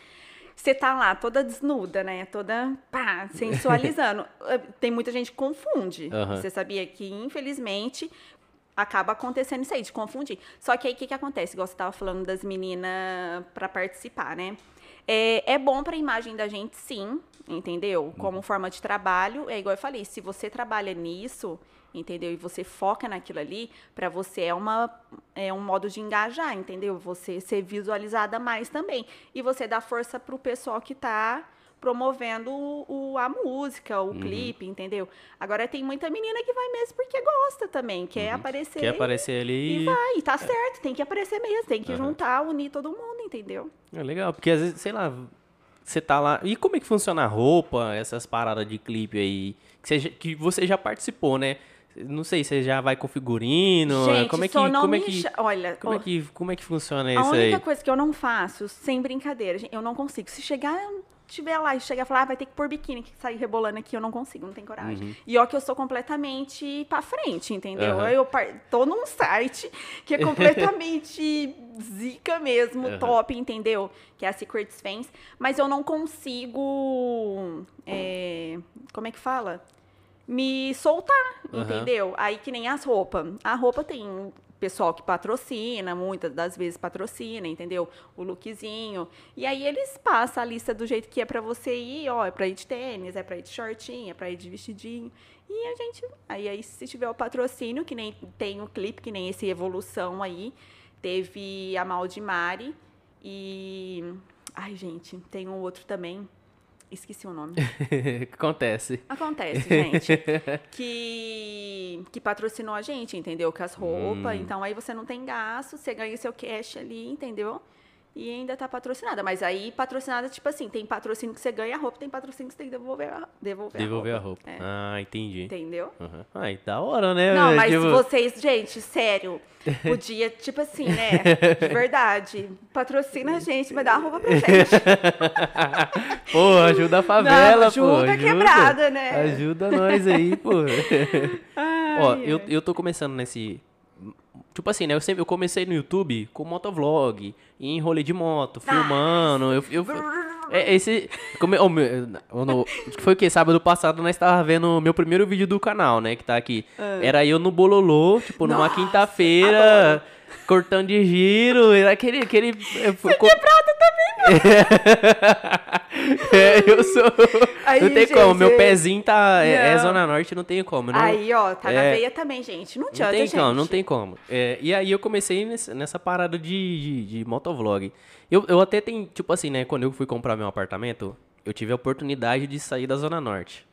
você tá lá toda desnuda, né? Toda, pá, sensualizando. Tem muita gente que confunde. Aham. Você sabia que, infelizmente, acaba acontecendo isso aí, de confundir. Só que aí o que, que acontece? Igual você tava falando das meninas para participar, né? É, é bom para a imagem da gente, sim, entendeu? Como forma de trabalho, é igual eu falei, se você trabalha nisso, entendeu? E você foca naquilo ali, para você é uma é um modo de engajar, entendeu? Você ser visualizada mais também. E você dá força pro pessoal que tá promovendo o, o- a música, o clipe, entendeu? Agora tem muita menina que vai mesmo porque gosta também, quer aparecer. Quer aparecer ali. E vai, e tá certo, tem que aparecer mesmo, tem que juntar, unir todo mundo, entendeu? É legal, porque às vezes, sei lá, você tá lá. E como é que funciona a roupa, essas paradas de clipe aí? Que você, já- que você já participou, né? Não sei, você já vai com figurino? Gente, como é que, como é que, Olha, como é ó, que, como é que funciona a isso única aí? coisa que eu não faço, sem brincadeira, eu não consigo. Se chegar, tiver lá e chegar e falar, ah, vai ter que pôr biquíni, que sair rebolando aqui, eu não consigo, não tenho coragem. E ó que eu sou completamente pra frente, entendeu? Uhum. Eu tô num site que é completamente zica mesmo, Uhum. top, entendeu? Que é a Secrets Fans, mas eu não consigo, é, como é que fala? Me soltar, Uhum. entendeu? Aí que nem as roupas. A roupa tem pessoal que patrocina, muitas das vezes patrocina, entendeu? O lookzinho. E aí eles passam a lista do jeito que é pra você ir, ó, é pra ir de tênis, é pra ir de shortinho, é pra ir de vestidinho. E a gente, aí, aí se tiver o patrocínio, que nem tem o clipe, que nem esse Evolução aí, teve a Maldimari e ai, gente, tem um outro também. Esqueci o nome. Acontece. Acontece, gente. que, que patrocinou a gente, entendeu? Com as roupas. Hum. Então aí você não tem gasto, você ganha seu cash ali, entendeu? E ainda tá patrocinada. Mas aí, patrocinada, tipo assim, tem patrocínio que você ganha a roupa, tem patrocínio que você tem que devolver a, devolver Devolver a a roupa. É. Ah, entendi. Entendeu? Uhum. Ai, da hora, né? Não, mas Tipo, vocês, gente, sério, podia, tipo assim, né? De verdade, patrocina a gente, vai dar a roupa pra gente. Pô, ajuda a favela, Não, pô. ajuda a quebrada, né? Ajuda nós aí, pô. Ai, Ó, eu, ai. eu tô começando nesse. Tipo assim, né? Eu sempre eu comecei no YouTube com motovlog, em rolê de moto, filmando. Eu, eu, é, esse. Come, oh, meu, no- foi o que? Sábado passado nós tava vendo o meu primeiro vídeo do canal, né? Que tá aqui. Era eu no Bololô, tipo, numa quinta-feira, cortando de giro. Aquele. aquele Você Quebrada é, eu sou. Aí, não tem como, meu gente, pezinho tá. É, é não. Zona Norte, não tem como. Não, Aí, ó, tá na é, veia também, gente. Não não adianta, tem gente. como, não tem como. É, e aí eu comecei nesse- nessa parada de, de, de motovlog. Eu, eu até tenho, tipo assim, né? Quando eu fui comprar meu apartamento, eu tive a oportunidade de sair da Zona Norte.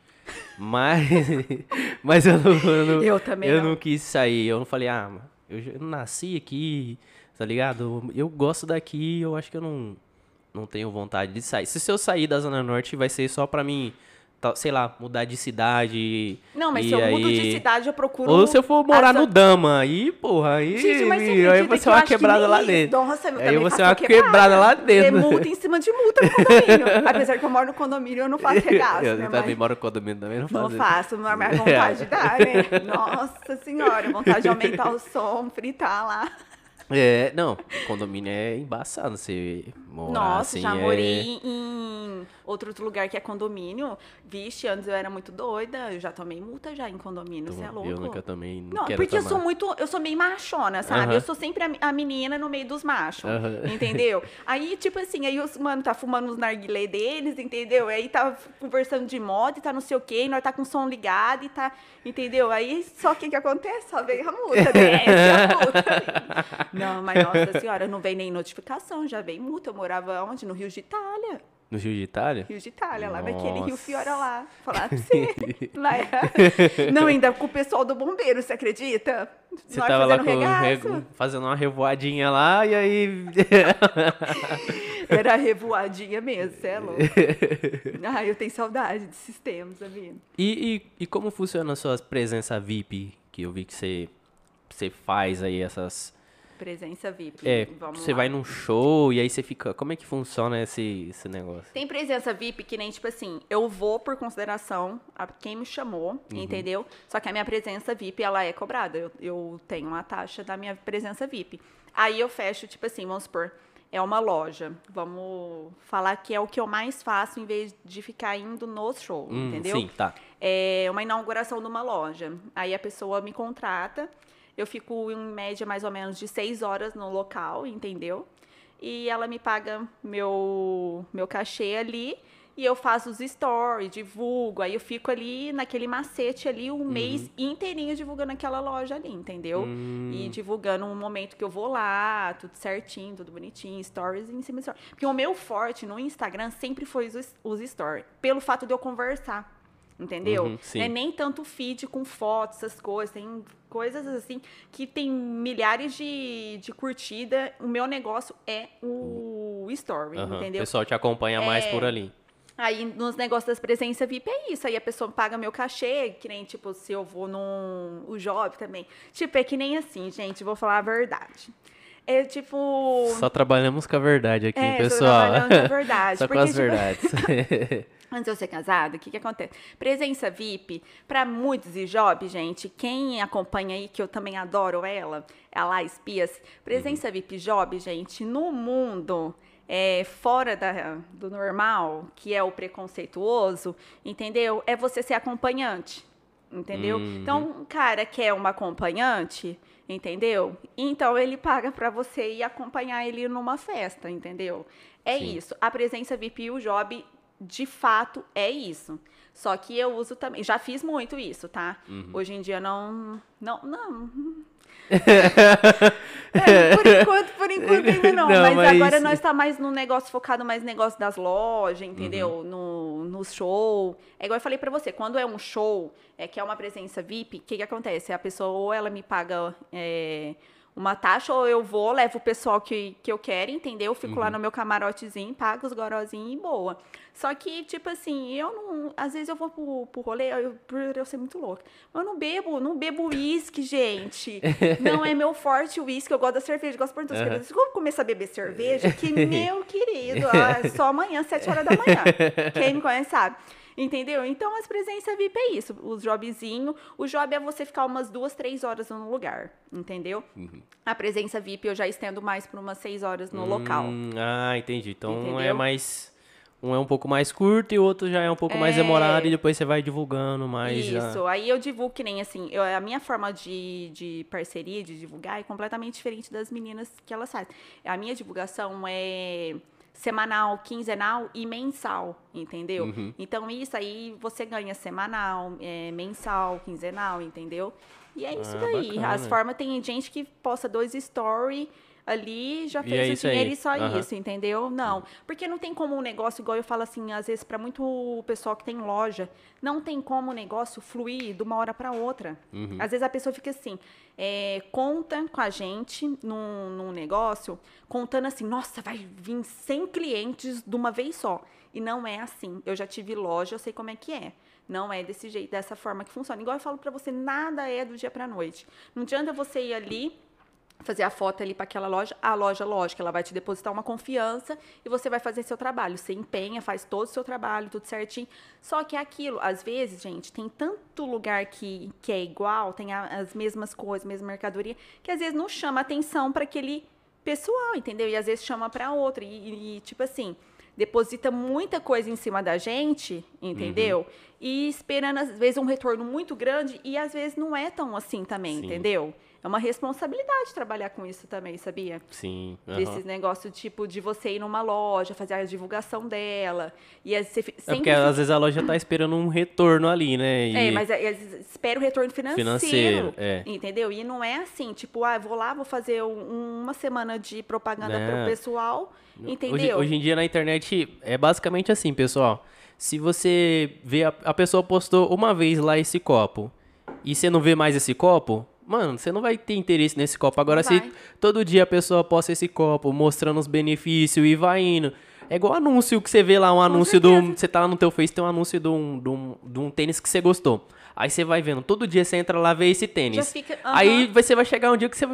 Mas, mas eu não, eu não, Eu também eu não. não quis sair. Eu não falei, ah, mano, eu, nasci aqui, tá ligado? Eu gosto daqui, eu acho que eu não, não tenho vontade de sair. Se eu sair da Zona Norte, vai ser só pra mim, sei lá, mudar de cidade. Não, mas e se eu mudo de aí- cidade, eu procuro. Ou se eu for morar essa- no Dama, aí, porra, aí, Gente, mas você aí vai ser que eu uma quebrada nem lá dentro. Nossa, aí ser faço uma quebrada. lá É dentro. multa em cima de multa no condomínio. Apesar que eu moro no condomínio, eu não faço regaço, eu né? também Mas moro no condomínio, também não não faço. faço, mas minha vontade dá, né? Nossa senhora, vontade de aumentar o som, fritar lá. É, não, condomínio é embaçado você morar Nossa, assim. já é- morei em outro lugar que é condomínio. Vixe, antes eu era muito doida. Eu já tomei multa já em condomínio, você é louco? Eu nunca também não Não, porque eu tomar. sou muito, eu sou meio machona, sabe? Aham. Eu sou sempre a, a menina no meio dos machos, Aham. entendeu? Aí, tipo assim, aí os mano tá fumando os narguilé deles, entendeu? Aí tá conversando de moto e tá não sei o quê, e nós tá com o som ligado e tá, entendeu? Aí, só que que acontece? Só veio a multa, desce a multa. Não, mas nossa senhora, não veio nem notificação, já veio multa. Eu morava onde? No Rio de Itália. No Rio de Itália? Rio de Itália, lá naquele Rio Nossa. Fiora lá. Falar pra você. lá era... Não, ainda com o pessoal do bombeiro, você acredita? Você Nós tava lá fazendo com, regu- fazendo uma revoadinha lá e aí. Era revoadinha mesmo, você é louco. Ai, eu tenho saudade desses tempos, sabia? e, e, e como funciona a sua presença VIP? Que eu vi que você, você faz aí essas. Presença VIP. É, Vamos você lá. vai num show e aí você fica. Como é que funciona esse, esse negócio? Tem presença VIP que nem, tipo assim, eu vou por consideração a quem me chamou, Uhum. entendeu? Só que a minha presença VIP, ela é cobrada. Eu, eu tenho uma taxa da minha presença VIP. Aí eu fecho, tipo assim, vamos supor, é uma loja. Vamos falar que é o que eu mais faço em vez de ficar indo nos shows, Hum, entendeu? Sim, tá. é uma inauguração de uma loja. Aí a pessoa me contrata Eu fico em média mais ou menos de seis horas no local, entendeu? E ela me paga meu, meu cachê ali e eu faço os stories, divulgo, aí eu fico ali naquele macete ali um mês inteirinho divulgando aquela loja ali, entendeu? E divulgando um momento que eu vou lá, tudo certinho, tudo bonitinho, stories em cima de stories. Porque o meu forte no Instagram sempre foi os, os stories, pelo fato de eu conversar. Entendeu? Uhum. Não é nem tanto feed com fotos, essas coisas. Tem coisas assim que tem milhares de, de curtida. O meu negócio é o story, Aham. O entendeu? pessoal te acompanha mais É. por ali. Aí nos negócios das presenças VIP é isso. Aí a pessoa paga meu cachê, que nem, tipo, se eu vou num. O job também. Tipo, é que nem assim, gente, vou falar a verdade. É tipo. Só trabalhamos com a verdade aqui, É, só pessoal. trabalhando com a verdade, Só com porque, as tipo, verdades. Antes de eu ser casada, o que, que acontece? Presença VIP, para muitos e job, gente, quem acompanha aí, que eu também adoro ela, a Lá Espias, presença VIP job, gente, no mundo é, fora da, do normal, que é o preconceituoso, entendeu? É você ser acompanhante, entendeu? Então, um cara quer uma acompanhante, entendeu? Então, ele paga para você ir acompanhar ele numa festa, entendeu? É Sim. isso. A presença VIP e o job de fato é isso. Só que eu uso também. Já fiz muito isso, tá? Uhum. Hoje em dia não. Não. não. É, por enquanto, por enquanto ainda não. Não, mas, mas- agora nós tá mais no negócio focado mais no negócio das lojas, entendeu? Uhum. No, no show. É igual eu falei pra você, quando é um show, é que é uma presença VIP, o que, que acontece? A pessoa ou ela me paga é, uma taxa, ou eu vou, levo o pessoal que, que eu quero, entendeu? Fico Uhum. lá no meu camarotezinho, pago os gorozinhos e boa. Só que, tipo assim, eu não. Às vezes eu vou pro, pro rolê, eu, por eu ser muito louca. Eu não bebo, não bebo uísque, gente. Não é meu forte uísque, eu gosto da cerveja, gosto de Aham. uhum. Se eu começar a beber cerveja, que meu querido, ah, só amanhã, 7 horas da manhã. Quem me conhece sabe. Entendeu? Então, as presenças VIP é isso. Os jobzinho. O job é você ficar umas duas, três horas no lugar. Entendeu? Uhum. A presença VIP eu já estendo mais por umas seis horas no local. Hum, ah, entendi. Então é Entendeu? mais. Um é um pouco mais curto e o outro já é um pouco mais É. demorado e depois você vai divulgando mais. Isso, aí eu divulgo que nem assim, eu- a minha forma de, de parceria, de divulgar, é completamente diferente das meninas que elas fazem. A minha divulgação é semanal, quinzenal e mensal, entendeu? Uhum. Então isso aí você ganha semanal, é, mensal, quinzenal, entendeu? E é isso Ah, daí. bacana. As formas, tem gente que posta dois story ali, já fez é o isso aí. dinheiro e só Aham. isso, entendeu? Não. Porque não tem como um negócio, igual eu falo assim, às vezes, para muito pessoal que tem loja, não tem como o negócio fluir de uma hora para outra. Uhum. Às vezes a pessoa fica assim, é, conta com a gente num, num negócio, contando assim, nossa, vai vir 100 clientes de uma vez só. E não é assim. Eu já tive loja, eu sei como é que é. Não é desse jeito, dessa forma que funciona. Igual eu falo para você, nada é do dia para noite. Não adianta você ir ali fazer a foto ali para aquela loja, a loja, lógico, ela vai te depositar uma confiança e você vai fazer seu trabalho. Você empenha, faz todo o seu trabalho, tudo certinho. Só que é aquilo, às vezes, gente, tem tanto lugar que, que é igual, tem as mesmas coisas, mesma mercadoria, que às vezes não chama atenção para aquele pessoal, entendeu? E às vezes chama para outro. E, e, tipo assim, deposita muita coisa em cima da gente, entendeu? E esperando, às vezes, um retorno muito grande e às vezes não é tão assim também, Sim. entendeu? É uma responsabilidade trabalhar com isso também, sabia? Sim. aham. Desses negócios, tipo, de você ir numa loja, fazer a divulgação dela. E você fi- É sempre. porque às vezes a loja tá esperando um retorno ali, né? E- É, mas é- espera o retorno financeiro. Financeiro, é. Entendeu? E não é assim, tipo, ah, vou lá, vou fazer um- uma semana de propaganda Não. pro pessoal. Hoje, Entendeu? hoje em dia na internet é basicamente assim, pessoal. Se você vê a, a pessoa postou uma vez lá esse copo e você não vê mais esse copo, mano, você não vai ter interesse nesse copo. Agora, Não se vai. todo dia a pessoa posta esse copo mostrando os benefícios e vai indo. É igual anúncio que você vê lá, um anúncio do. Você tá lá no teu Face, tem um anúncio de um, de um, de um tênis que você gostou. Aí você vai vendo, todo dia você entra lá ver esse tênis. Fica- Aí aham. você vai chegar um dia que você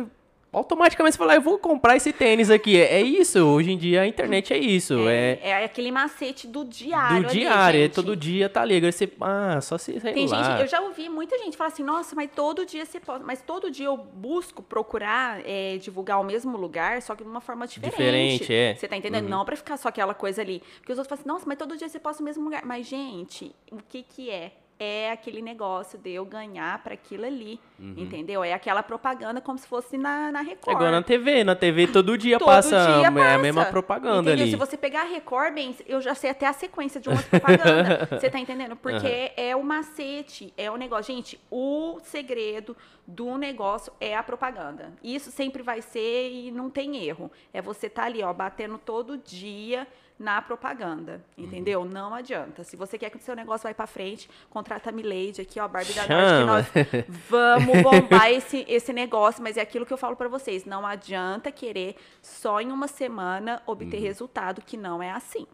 automaticamente falar, eu vou comprar esse tênis aqui. É, é isso, hoje em dia a internet é isso. É, É, aquele macete do diário. do ali, diário, é gente. todo dia tá ligado. Aí Você, ah, só se Tem lá. gente, eu já ouvi muita gente falar assim, nossa, mas todo dia você pode. Mas todo dia eu busco procurar é, divulgar o mesmo lugar, só que de uma forma diferente. Diferente, é. Você tá entendendo? Não pra ficar só aquela coisa ali. Porque os outros falam assim, nossa, mas todo dia você posta o mesmo lugar. Mas, gente, o que que é? É aquele negócio de eu ganhar para aquilo ali, Uhum. entendeu? É aquela propaganda como se fosse na, na Record. É igual na TV. Na TV todo dia Todo passa dia é a passa, mesma propaganda entendeu? ali. Se você pegar a Record, bem, eu já sei até a sequência de umas propagandas. você tá entendendo? Porque é o macete, é o negócio. Gente, o segredo do negócio é a propaganda. Isso sempre vai ser e não tem erro. É você tá ali, ó, batendo todo dia na propaganda, entendeu? Uhum. Não adianta. Se você quer que o seu negócio vai para frente, contrata a Milady aqui, ó, a Barbie da Norte, que nós vamos bombar esse, esse negócio, mas é aquilo que eu falo para vocês, não adianta querer só em uma semana obter Uhum. resultado, que não é assim.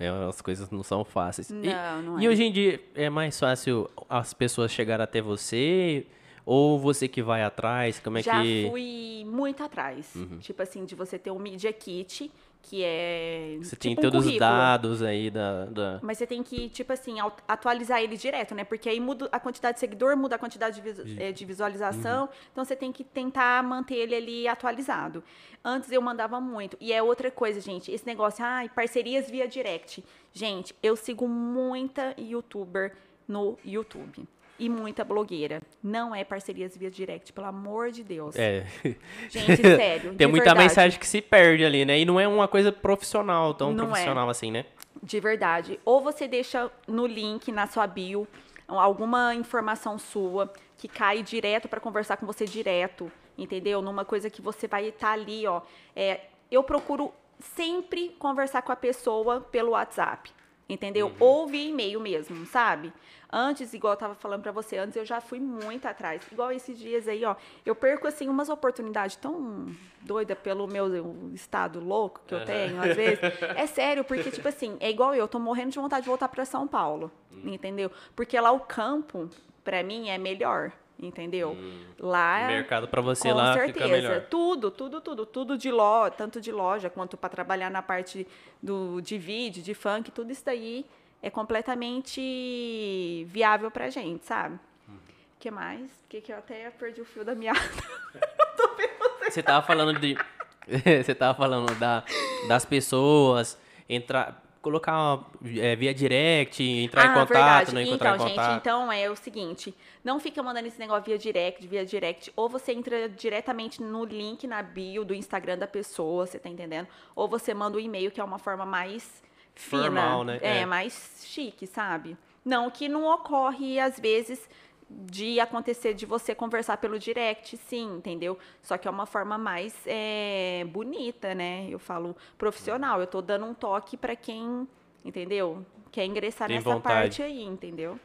É, as coisas não são fáceis. E- Não, não e, é. hoje em dia é mais fácil as pessoas chegarem até você ou você que vai atrás? Como é Já que. Uhum. fui muito atrás. Tipo assim, de você ter um Media Kit, que é. Você tipo tem um todos os currículo. dados aí da. da... Mas você tem que, tipo assim, atualizar ele direto, né? Porque aí muda a quantidade de seguidor, muda a quantidade de, eh, de visualização. Uhum. Então você tem que tentar manter ele ali atualizado. Antes eu mandava muito. E é outra coisa, gente. Esse negócio, ai, parcerias via direct. Gente, eu sigo muita youtuber no YouTube. E muita blogueira. Não é parcerias via direct, pelo amor de Deus. É. Gente, sério. Tem de muita verdade. mensagem que se perde ali, né? E não é uma coisa profissional, tão Não é. profissional assim, né? De verdade. Ou você deixa no link, na sua bio, alguma informação sua que cai direto para conversar com você direto, entendeu? Numa coisa que você vai estar ali, ó. É, eu procuro sempre conversar com a pessoa pelo WhatsApp, entendeu? Ou via e-mail mesmo, sabe? Antes, igual eu tava falando pra você, antes eu já fui muito atrás. Igual esses dias aí, ó. Eu perco, assim, umas oportunidades tão doida pelo meu estado louco que eu tenho, às vezes. É sério, porque, tipo assim, é igual eu, eu tô morrendo de vontade de voltar pra São Paulo, entendeu? Porque lá o campo, pra mim, é melhor, entendeu? Lá... O mercado pra você Com lá certeza. fica melhor. Tudo, tudo, tudo. Tudo de loja, tanto de loja quanto para trabalhar na parte do, de vídeo, de funk, tudo isso daí é completamente viável pra gente, sabe? O que mais? Que que eu até perdi o fio da meada. Você tava falando de. você tava falando da, das pessoas entrar. Colocar é, via direct, entrar em Ah, contato, verdade. não encontrar então, em contato. gente, então é o seguinte, não fica mandando esse negócio via direct, via direct, ou você entra diretamente no link na bio do Instagram da pessoa, você tá entendendo? Ou você manda um e-mail, que é uma forma mais fina, Formal, né? É, É. mais chique, sabe? Não que não ocorre às vezes de acontecer de você conversar pelo direct, sim, entendeu? Só que é uma forma mais é, bonita, né? Eu falo profissional. Eu tô dando um toque pra quem, entendeu? Quer ingressar Tem nessa vontade. parte aí, entendeu?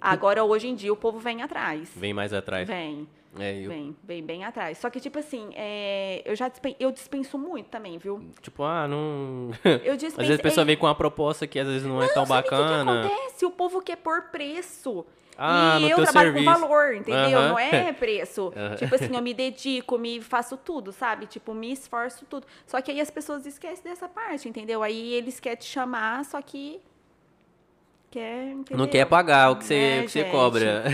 Agora, hoje em dia, o povo vem atrás. Vem mais atrás. Vem, É, eu- vem, vem bem atrás. Só que, tipo assim, é, eu já dispen- eu dispenso muito também, viu? Tipo, ah, não. Eu Às dispenso. vezes a pessoa é, vem com uma proposta que às vezes não é tão Sabe o que bacana. acontece? O povo quer pôr preço. Ah, e eu trabalho serviço. com valor, entendeu? Não é preço. Tipo assim, eu me dedico, me faço tudo, sabe? Tipo, me esforço tudo. Só que aí as pessoas esquecem dessa parte, entendeu? Aí eles querem te chamar, só que quer, entendeu? Não quer pagar o que você, É, o que você cobra.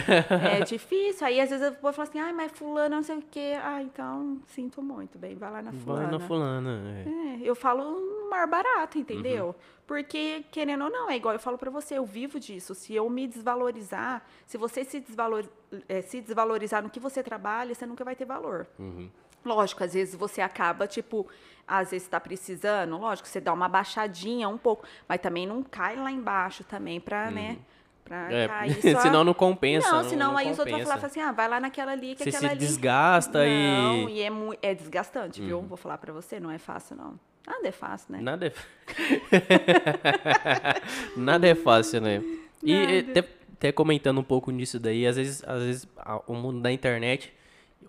É difícil. Aí às vezes eu vou falar assim, ai, mas fulano não sei o quê. Ah, então sinto muito, bem, vai lá na fulana. Vai na fulana. é. É, eu falo mais barato, entendeu? Uhum. Porque, querendo ou não, é igual eu falo pra você, eu vivo disso. Se eu me desvalorizar, se você se, desvalor, eh, se desvalorizar no que você trabalha, você nunca vai ter valor. Uhum. Lógico, às vezes você acaba, tipo, às vezes está precisando, lógico, você dá uma baixadinha um pouco, mas também não cai lá embaixo também pra, né? Pra É, cair só... senão não compensa. Não, senão aí os outros vão compensa. falar fala assim, ah, vai lá naquela ali, que Você aquela se ali... desgasta não, e. Uhum. e é, mui- é desgastante, viu? Vou falar pra você, não é fácil, não. Nada é fácil, né? Nada é. Nada é fácil, né? E até, até comentando um pouco nisso daí, às vezes, às vezes o mundo da internet.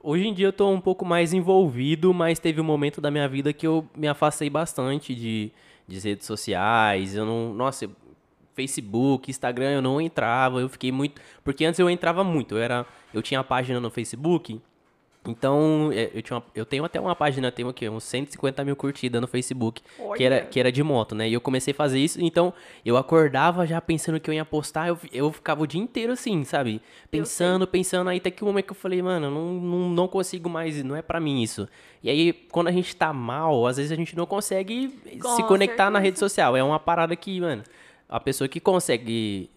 Hoje em dia eu tô um pouco mais envolvido, mas teve um momento da minha vida que eu me afastei bastante de, de redes sociais. Eu não. Nossa, Facebook, Instagram, eu não entrava, eu fiquei muito. Porque antes eu entrava muito. Eu, era, eu tinha a página no Facebook. Então, é, eu, tinha uma- eu tenho até uma página, tenho aqui, uns 150 mil curtidas no Facebook, que era, que era de moto, né? E eu comecei a fazer isso, então eu acordava já pensando que eu ia postar, eu, eu ficava o dia inteiro assim, sabe? Pensando, pensando, aí até que o momento que eu falei, mano, não, não, não consigo mais, não é pra mim isso. E aí, quando a gente tá mal, às vezes a gente não consegue Com se conectar na certeza. rede social. É uma parada que, mano, a pessoa que consegue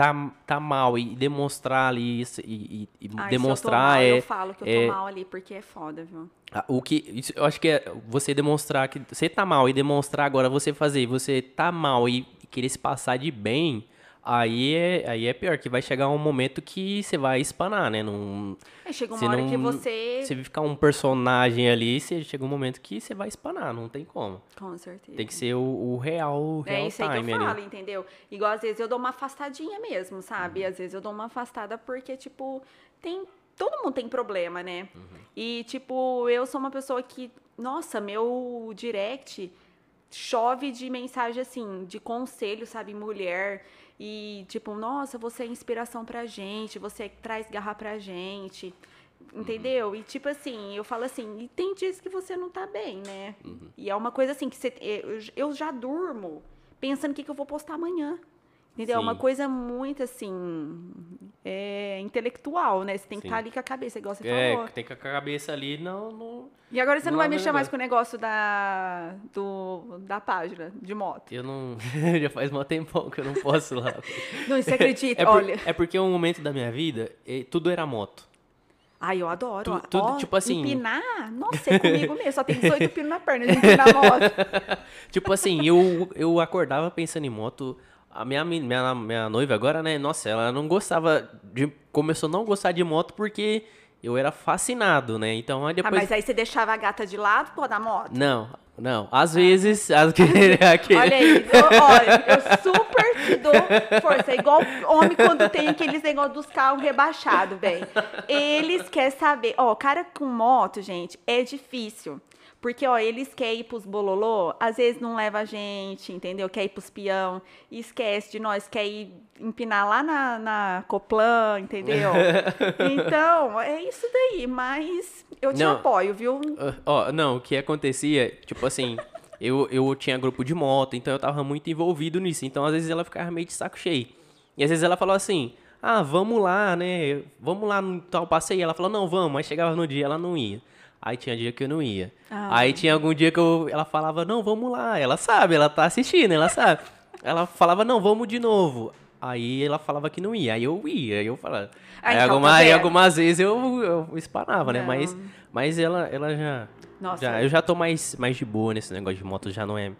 tá, tá mal e demonstrar ali isso, e, e- e Ai, demonstrar se eu, tô mal, é, eu falo que eu tô é- mal ali, porque é foda, viu? ah, O que isso, eu acho que é você demonstrar que você tá mal e demonstrar agora você fazer, você tá mal e querer se passar de bem, aí é, aí é pior, que vai chegar um momento que você vai espanar, né? Não, Aí chega uma hora que não- você... você ficar um personagem ali, você chega um momento que você vai espanar, não tem como. Com certeza. Tem que ser o, o real, o É real isso aí que time eu ali. falo, entendeu? Igual às vezes eu dou uma afastadinha mesmo, Uhum. sabe? Às vezes eu dou uma afastada porque, tipo, tem. Todo mundo tem problema, né? Uhum. E, tipo, eu sou uma pessoa que. Nossa, meu direct chove de mensagem assim, de conselho, sabe? Mulher. E, tipo, nossa, você é inspiração pra gente, você traz garra pra gente. Entendeu? E tipo assim, eu falo assim, e tem dias que você não tá bem, né? E é uma coisa assim que você, eu, eu já durmo pensando o que, que eu vou postar amanhã. Entendeu? É uma coisa muito assim, é, intelectual, né? Você tem que Sim. estar ali com a cabeça, igual você É, falou. tem que com a cabeça ali, não, não. E agora você não Não vai é mexer mais com o negócio da, do, da página de moto. Eu não. Já faz mó tempão que eu não posso lá. Não, você acredita? É, por- Olha. é porque um momento da minha vida, tudo era moto. Ai, eu adoro. Tu- ó. tudo, Ó, tipo assim- Empinar? Nossa, é comigo mesmo. Só tem 18 pinos na perna de empinar moto. Tipo assim, eu, eu acordava pensando em moto. A minha, mi- minha, minha noiva agora, né? Nossa, ela não gostava de. Começou a não gostar de moto porque eu era fascinado, né? Então aí Ah, depois. mas aí você deixava a gata de lado, pô, da moto? Não, não. Às vezes. As... Olha aí, eu, olha, eu super te dou força. É igual homem quando tem aqueles negócios dos carros rebaixados, velho. Eles querem saber. Ó, cara com moto, gente, é difícil. Porque, ó, eles querem ir pros bololô, às vezes não leva a gente, entendeu? Quer ir pros peão, esquece de nós, quer ir empinar lá na, na Coplan, entendeu? Então, é isso daí, mas eu te Não. apoio, viu? Ó, não, o que acontecia, tipo assim, eu, eu tinha grupo de moto, então eu tava muito envolvido nisso. Então, às vezes, ela ficava meio de saco cheio. E às vezes ela falou assim, ah, vamos lá, né? Vamos lá no tal passeio. Ela falou, não, vamos. Mas chegava no dia, ela não ia. Aí tinha dia que eu não ia. Ah. Aí tinha algum dia que eu, ela falava, não, vamos lá. Ela sabe, ela tá assistindo, ela sabe. Ela falava, não, vamos de novo. Aí ela falava que não ia, aí eu ia, aí eu falava. Aí, então, alguma- aí algumas vezes eu, eu espanava, né? Mas, mas ela, ela já, Nossa. já. Eu já tô mais, mais de boa nesse negócio de moto, já não é,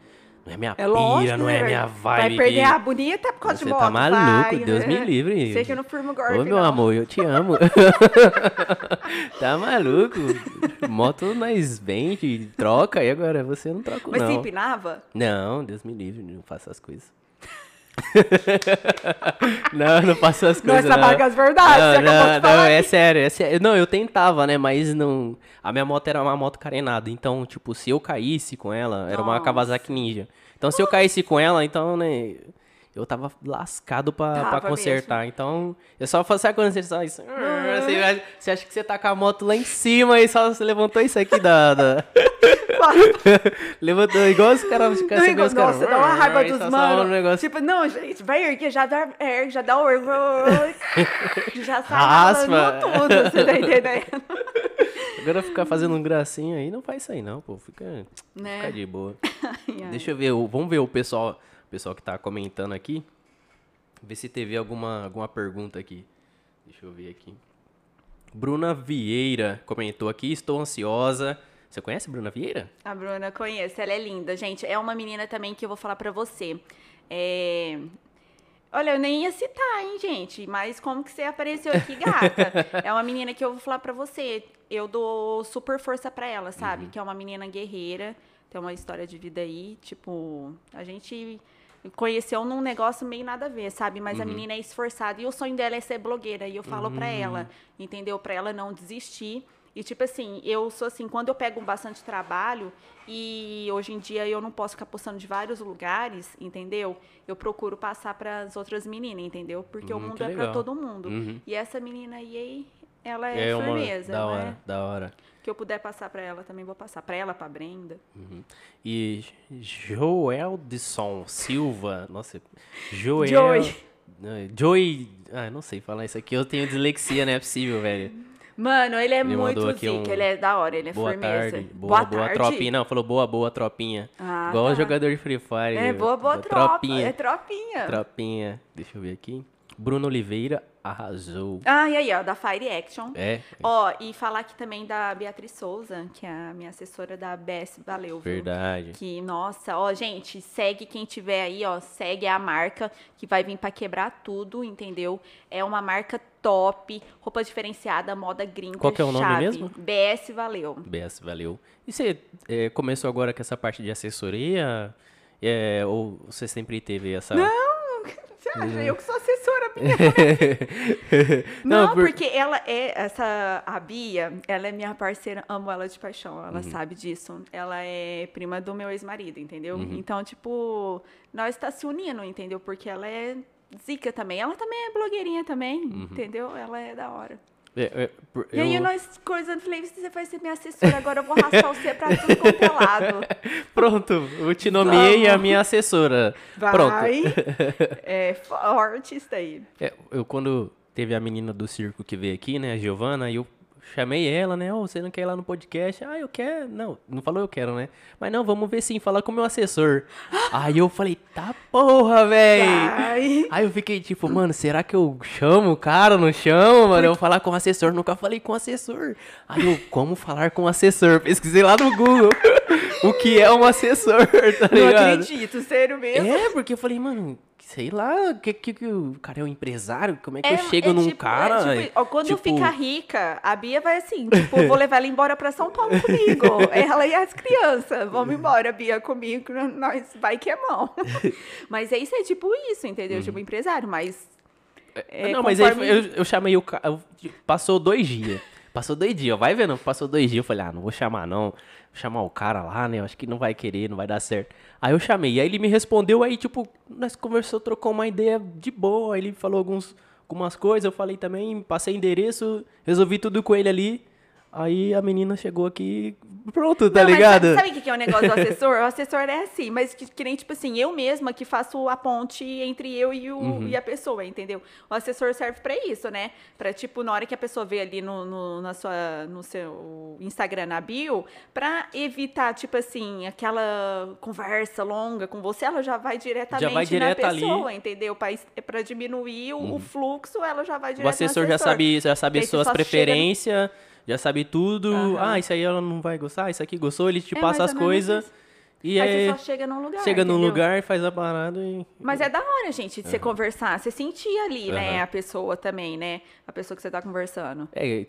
não é minha É pira, lógico, não né, é minha vibe. Vai perder que- a bonita por causa Você de moto. tá maluco, vai. Deus me livre. Sei que eu não firmo Ô, gordo, meu não. amor, eu te amo. tá maluco? Moto nós vende, troca, e agora você não troca, Mas não. você empinava? Não, Deus me livre, não faço as coisas. não, não faço as coisas. não. trabalhamos com as verdades, você Não, não, não, é sério, é sério. Não, eu tentava, né? Mas não. A minha moto era uma moto carenada. Então, tipo, se eu caísse com ela, era uma Nossa. Kawasaki Ninja. Então, se eu caísse com ela, então, né? Eu tava lascado pra, pra Tava consertar. Então, eu só faço. Você só isso? Você, acha- você acha que você tá com a moto lá em cima e só você levantou isso aqui da. da- levantou igual os caras. Você os caras, nossa, dá uma raiva dos só- só mano. um negócio. Tipo, não, gente, vai erguer, já dá ergue, já dá o já sai Raspa. tudo, você tá entendendo? Agora ficar fazendo um gracinha aí, não faz isso aí não, pô. Fica, Né? fica de boa. Ai, ai. Deixa eu ver, vamos ver o pessoal, pessoal que tá comentando aqui. Ver se teve alguma, alguma pergunta aqui. Deixa eu ver aqui. Bruna Vieira comentou aqui, estou ansiosa. Você conhece a Bruna Vieira? A Bruna conhece, ela é linda, gente. É uma menina também que eu vou falar pra você. É... Olha, eu nem ia citar, hein, gente, mas como que você apareceu aqui, gata? é uma menina que eu vou falar pra você. Eu dou super força pra ela, sabe? Que é uma menina guerreira, tem uma história de vida aí, tipo, a gente conheceu num negócio meio nada a ver, sabe? Mas a menina é esforçada e o sonho dela é ser blogueira e eu falo pra ela, entendeu? Pra ela não desistir. E tipo assim, eu sou assim, quando eu pego bastante trabalho e hoje em dia eu não posso ficar postando de vários lugares, entendeu? Eu procuro passar para as outras meninas, entendeu? Porque o Hum, mundo que é para todo mundo. Uhum. E essa menina aí, ela é, uma firmeza, da né? hora, da hora. Que eu puder passar para ela também vou passar. Para ela, para Brenda. Uhum. E Joeldson Silva, nossa, Joel... Joey. Não, Joey... Ah, não sei falar isso aqui, eu tenho dislexia, não é possível, velho. Mano, ele é Ele muito zica, um ele é da hora, ele é Boa firmeza. tarde. Boa, boa, tarde. tropinha. Não, falou boa, boa tropinha. Ah, Igual tá. o jogador de Free Fire. É, boa, boa tropa. Tropinha. É tropinha. Tropinha. Deixa eu ver aqui. Bruno Oliveira arrasou. Ah, e aí, ó, da Fire Action. É, Ó, e falar aqui também da Beatriz Souza, que é a minha assessora da BS Valeu. viu? verdade. Que, nossa, ó, gente, segue quem tiver aí, ó, segue a marca que vai vir pra quebrar tudo, entendeu? É uma marca top, roupa diferenciada, moda gringa, Qual que é o nome chave. mesmo? BS Valeu. BS, valeu. E você é, começou agora com essa parte de assessoria? É, ou você sempre teve essa. Você acha? Eu que sou assessora Não, Não, por- porque ela é, essa, a Bia, ela é minha parceira, amo ela de paixão, ela Uhum. sabe disso. Ela é prima do meu ex-marido, entendeu? Uhum. Então, tipo, nós tá se unindo, entendeu? Porque ela é zica também. Ela também é blogueirinha também, Uhum. entendeu? Ela é da hora. É, é, E aí eu- nós coisando, falei, você vai ser minha assessora, agora eu vou arrastar você pra tudo quanto é lado. Pronto, eu te nomeei a Vamos. minha assessora. Vai. Pronto. É forte isso daí. É, eu quando teve a menina do circo que veio aqui, né, a Giovana, aí eu chamei ela, né, ô, você não quer ir lá no podcast? Ah, eu quero. Não, não falou eu quero, né? Mas não, vamos ver sim, falar com o meu assessor. aí eu falei, tá porra, véi. Aí eu fiquei tipo, mano, será que eu chamo o cara não chamo, mano? Eu vou falar com o assessor, nunca falei com o assessor. Aí eu, como falar com o assessor? Pesquisei lá no Google o que é um assessor, tá Não ligado? acredito, sério mesmo. É, porque eu falei, mano, sei lá, que, que, que o cara é um empresário? Como é que eu É- chego é num tipo- cara? é tipo, quando tipo, ficar rica, a Bia vai assim, tipo, vou levar ela embora pra São Paulo comigo. ela e as crianças. Vamos embora, Bia, comigo, nós vai que é mão. mas é isso, é tipo isso, entendeu? Tipo, empresário, mas. é, não, mas aí eu, eu chamei o cara. Passou dois dias. Passou dois dias, vai vendo? Passou dois dias. Eu falei, ah, não vou chamar não. Chamar o cara lá, né? Eu acho que não vai querer, não vai dar certo. Aí eu chamei. E aí ele me respondeu, aí, tipo, nós conversou, trocou uma ideia de boa. Aí ele falou alguns, algumas coisas, eu falei também, passei endereço, resolvi tudo com ele ali. Aí a menina chegou aqui, pronto, tá Não, ligado? Sabe, o que é o negócio do assessor? O assessor é assim, mas que, que nem, tipo assim, eu mesma que faço a ponte entre eu e, o, Uhum. e a pessoa, entendeu? O assessor serve pra isso, né? Pra, tipo, na hora que a pessoa vê ali no, no, na sua, no seu Instagram, na bio, pra evitar, tipo assim, aquela conversa longa com você, ela já vai diretamente vai direto na ali. pessoa, entendeu? Pra, pra diminuir o, o fluxo, ela já vai direto O assessor já sabe, já sabe Daí você suas preferências, já sabe tudo. Aham. Ah, isso aí ela não vai gostar, isso aqui gostou, ele te É passa as coisas. E Aí aí você só chega num lugar. chega num entendeu? lugar, faz a parada e. Mas é da hora, gente, de você conversar. Você sentir ali, né, Aham. a pessoa também, né? A pessoa que você tá conversando. É,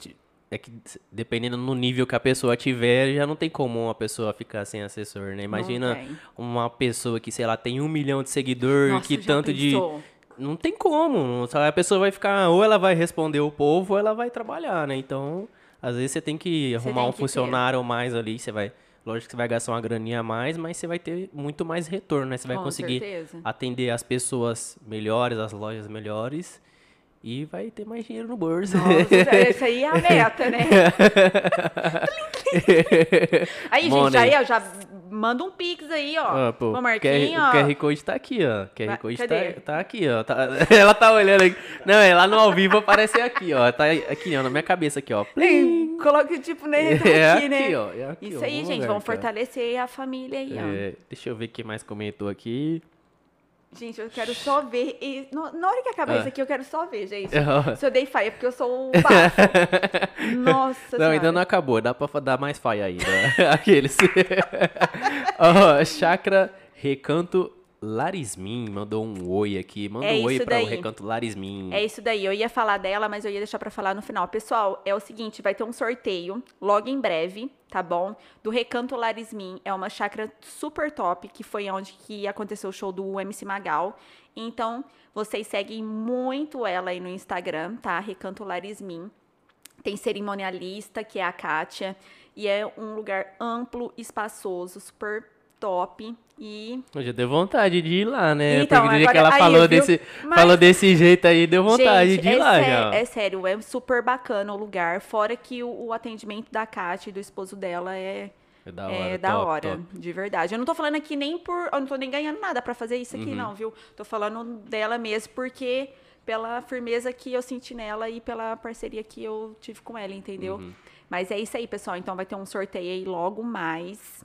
é que dependendo no nível que a pessoa tiver, já não tem como uma pessoa ficar sem assessor, né? Imagina uma pessoa que, sei lá, tem um milhão de seguidores, Nossa, que tanto de. pensou? Não tem como. A pessoa vai ficar. Ou ela vai responder o povo, ou ela vai trabalhar, né? Então, às vezes você tem que arrumar tem um que funcionário a mais ali. Você vai. Lógico que você vai gastar uma graninha a mais, mas você vai ter muito mais retorno, né? Você vai Com conseguir certeza. atender as pessoas melhores, as lojas melhores. E vai ter mais dinheiro no bolso. Nossa, essa aí é a meta, né? aí, gente, aí, ó, já manda um pix aí, ó. Ah, pô, Ô, QR Marquinho, o ó. QR Code tá aqui, ó. QR Vai, Code cadê? tá, tá aqui, ó. Tá- ela tá olhando aqui. Não, é lá no ao vivo aparecer aqui, ó. Tá aqui, ó, na minha cabeça aqui, ó. Ei, Coloca, tipo, né? tá É aqui, aqui, né? ó. É aqui, Isso ó, aí, gente, lugar vamos aqui, ó. fortalecer a família aí, ó. É, deixa eu ver quem mais comentou aqui. Gente, eu quero só ver. e no- na hora que acabar Ah. isso aqui, eu quero só ver, gente. Ó. Se eu dei faia, é porque eu sou o bafo. Nossa Não, senhora. ainda não acabou. Dá pra dar mais faia ainda. Aqueles. Ó, Chakra Recanto Larismin mandou um oi aqui. Manda É um oi para o. Recanto Larismin. É isso daí. Eu ia falar dela, mas eu ia deixar pra falar no final. Pessoal, é o seguinte, vai ter um sorteio logo em breve, tá bom? Do Recanto Larismin. É uma chácara super top, que foi onde que aconteceu o show do MC Magal. Então, vocês seguem muito ela aí no Instagram, tá? Recanto Larismin. Tem cerimonialista, que é a Kátia. E é um lugar amplo, espaçoso, super top. E Eu já deu vontade de ir lá, né? Então, Porque agora- que ela aí, falou, viu? desse, Mas- falou desse jeito aí, deu vontade Gente, de ir é lá sé- já. É sério, é super bacana o lugar. Fora que o, o atendimento da Kátia e do esposo dela é, É da é hora, da top, hora, top. de verdade. Eu não tô falando aqui nem por. Eu não tô nem ganhando nada pra fazer isso Uhum. aqui, não, viu? Tô falando dela mesmo porque. Pela firmeza que eu senti nela e pela parceria que eu tive com ela, entendeu? Uhum. Mas é isso aí, pessoal. Então vai ter um sorteio aí logo mais.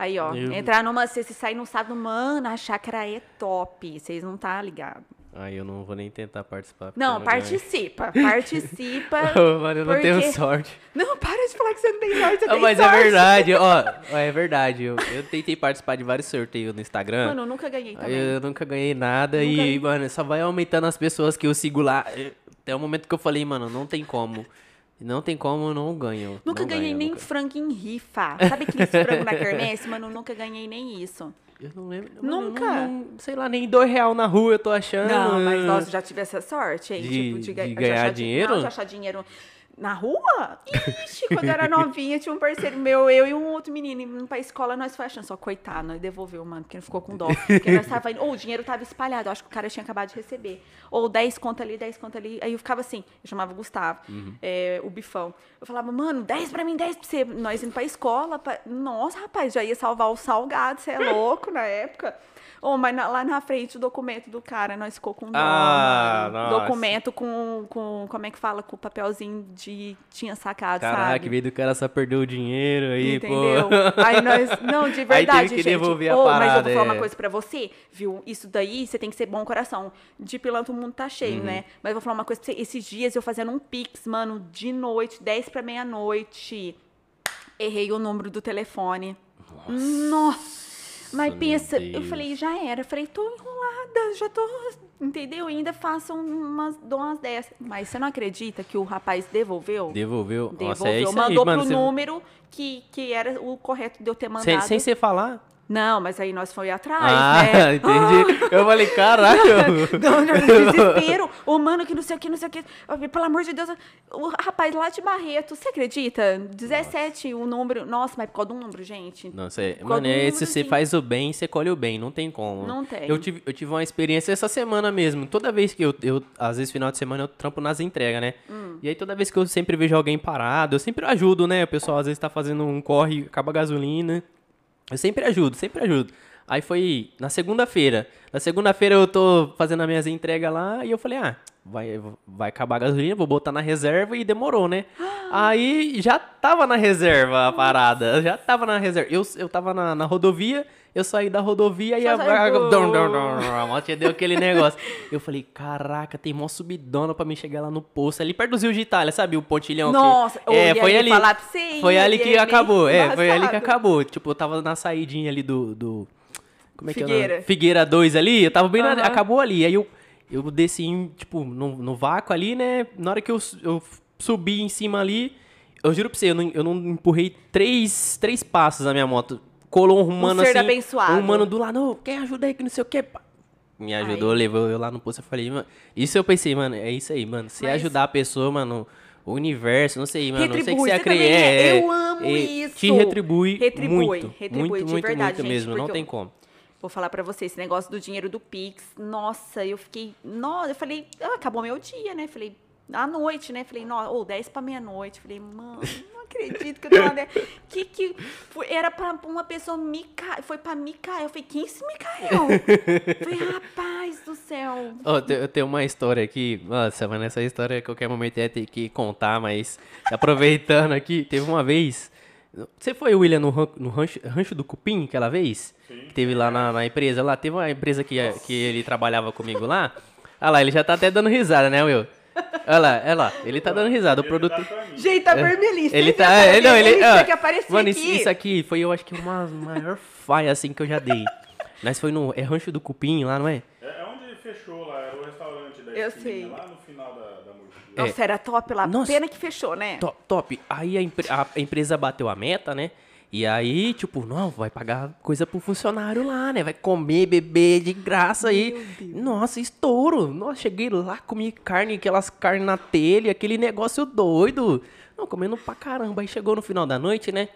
Aí, ó. Eu- Entrar numa. Se você sair no sábado, mano, a chácara é top. Vocês não tá ligado. Aí eu não vou nem tentar participar. porque Não, ganho. participa. Participa. Ô, Mano, eu não tenho porque- sorte. Não, para de falar que você não tem sorte, você Ah, tem mas sorte. é verdade, ó. É verdade. Eu, eu tentei participar de vários sorteios no Instagram. Mano, eu nunca ganhei também. eu nunca ganhei nada Nunca e, ganhei. mano, só vai aumentando as pessoas que eu sigo lá. Até o momento que eu falei, mano, não tem como. Não tem como, eu não ganho. Nunca não ganhei ganho, nem nunca. frango em rifa. Sabe aqueles frangos na quermesse? Mano, nunca ganhei nem isso. Eu não lembro. Nunca? não- não- sei lá, nem dois real na rua eu tô achando. Não, mas nossa, já tive essa sorte, hein? De- tipo, de, de de ganhar achar di- dinheiro? Não, de achar dinheiro na rua? Ixi, quando eu era novinha, tinha um parceiro meu, eu e um outro menino, indo pra escola, nós foi achando, só coitado, nós devolveu, mano, porque não ficou com dó. Porque nós tava indo, ou o dinheiro tava espalhado, eu acho que o cara tinha acabado de receber. Ou 10 conto ali, 10 conto ali. Aí eu ficava assim, eu chamava o Gustavo, Uhum. é, o bifão. Eu falava, mano, 10 pra mim, 10 pra você. Nós indo pra escola. pra- Nossa, rapaz, já ia salvar o salgado, você é louco na época. Oh, mas na- lá na frente o documento do cara, nós ficou com dó, Ah. Documento com, com, como é que fala? Com o papelzinho de tinha sacado, Caraca, sabe? em vez do cara só perdeu o dinheiro aí, Entendeu? pô. Aí nós. Não, de verdade, teve que gente. devolver a Ô, mas eu parada, vou falar é. uma coisa pra você, viu? Isso daí você tem que ser bom coração. De pilantra o mundo tá cheio, Uhum. né? Mas eu vou falar uma coisa pra você. Esses dias eu fazendo um pix, mano, de noite, 10 pra meia-noite. Errei o número do telefone. Nossa! Mas pensa, eu Deus. falei, já era. Eu falei, tô enrolada, já tô. Entendeu? Ainda faço umas, umas dessas. Mas você não acredita que o rapaz devolveu? Devolveu. Nossa, Devolveu. é isso Mandou aí, mano. pro você- número que, que era o correto de eu ter mandado. Sem, sem você falar? Não, mas aí nós foi atrás, Ah, né? entendi. Eu falei, caraca. Desespero. O mano que não sei o que, não sei o que. Pelo amor de Deus. O rapaz lá de Barreto, você acredita? 17 o número. Nossa, mas por causa de um número, gente. Não sei. Mano, um é, se você faz o bem, você colhe o bem. Não tem como. Não tem. Eu tive, eu tive uma experiência essa semana mesmo. Toda vez que eu, eu. Às vezes, final de semana, eu trampo nas entregas, né? Hum. E aí, toda vez que eu sempre vejo alguém parado, eu sempre ajudo, né? O pessoal às vezes tá fazendo um corre, acaba a gasolina. Eu sempre ajudo, sempre ajudo. Aí foi na segunda-feira. Na segunda-feira eu tô fazendo as minhas entregas lá e eu falei, ah, vai, vai acabar a gasolina, vou botar na reserva e demorou, né? Aí já tava na reserva a parada, já tava na reserva. Eu, eu tava na, na rodovia, eu saí da rodovia e a do- Dum, dum, dum, a moto deu aquele negócio. Eu falei, caraca, tem mó subidona pra mim chegar lá no posto, ali perto do Zio de Itália, sabe? O pontilhão. que- Nossa, eu é, foi ali. falar pra você, hein? Foi ali que é acabou, é, foi ali que acabou. Tipo, eu tava na saidinha ali do. do como é que é? o nome? Figueira. Figueira 2 ali, eu tava bem na, Aham. Acabou ali. Aí eu, eu desci, tipo, no, no vácuo ali, né? Na hora que eu, eu subi em cima ali, eu juro pra você, eu não, eu não empurrei três, três passos na minha moto. Colou um mano ser assim. abençoado. Um mano do lado, quem ajuda aí que não sei o que. Me ajudou, Ai. levou eu lá no posto. Eu falei, mano. Isso eu pensei, mano, é isso aí, mano. Se Mas- ajudar a pessoa, mano. O universo, não sei, mano. Não sei que Retribui, você você acredita. também é. É, Eu amo é, isso. Te retribui, Retribui, muito. retribui, muito, de muito, verdade, muito gente, mesmo. Não tem eu- como. Vou falar pra você, esse negócio do dinheiro do Pix, nossa, eu fiquei, nossa, eu falei, ah, acabou meu dia, né? Falei, à noite, né? Falei, nossa, ou 10 pra meia-noite. Falei, mano, acredito que eu tô lá, né? Que que foi- era pra uma pessoa me cair, foi pra me cair. Eu falei, quem se me caiu? falei, rapaz do céu. Te- eu tenho uma história aqui. Nossa, mas essa história a qualquer momento ia ter que contar, mas aproveitando aqui, teve uma vez. Você foi, William, no, ran- no rancho, rancho do Cupim aquela vez? Que teve lá na, na empresa lá. Teve uma empresa que, que ele trabalhava comigo lá. Olha lá, ele já tá até dando risada, né, Will? Olha lá, olha lá, ele tá dando risada. O produto. Gente, tá vermelhinho. Ele tá. É, a não, ele. ó, que apareceu mano, isso, aqui? isso aqui foi, eu acho que uma maior faia assim que eu já dei. Nós foi no. É Rancho do Cupim lá, não é? É, é onde fechou lá, era o restaurante da Eu esquininha, sei. lá no final da, da Murcia. Nossa, era top lá. Nossa. Pena que fechou, né? Top, top. Aí a, empre- a empresa bateu a meta, né? E aí, tipo, não, vai pagar coisa pro funcionário lá, né? Vai comer, beber de graça aí. Nossa, estouro. Nossa, cheguei lá, comi carne, aquelas carnes na telha, aquele negócio doido. Não, comendo pra caramba. Aí chegou no final da noite, né?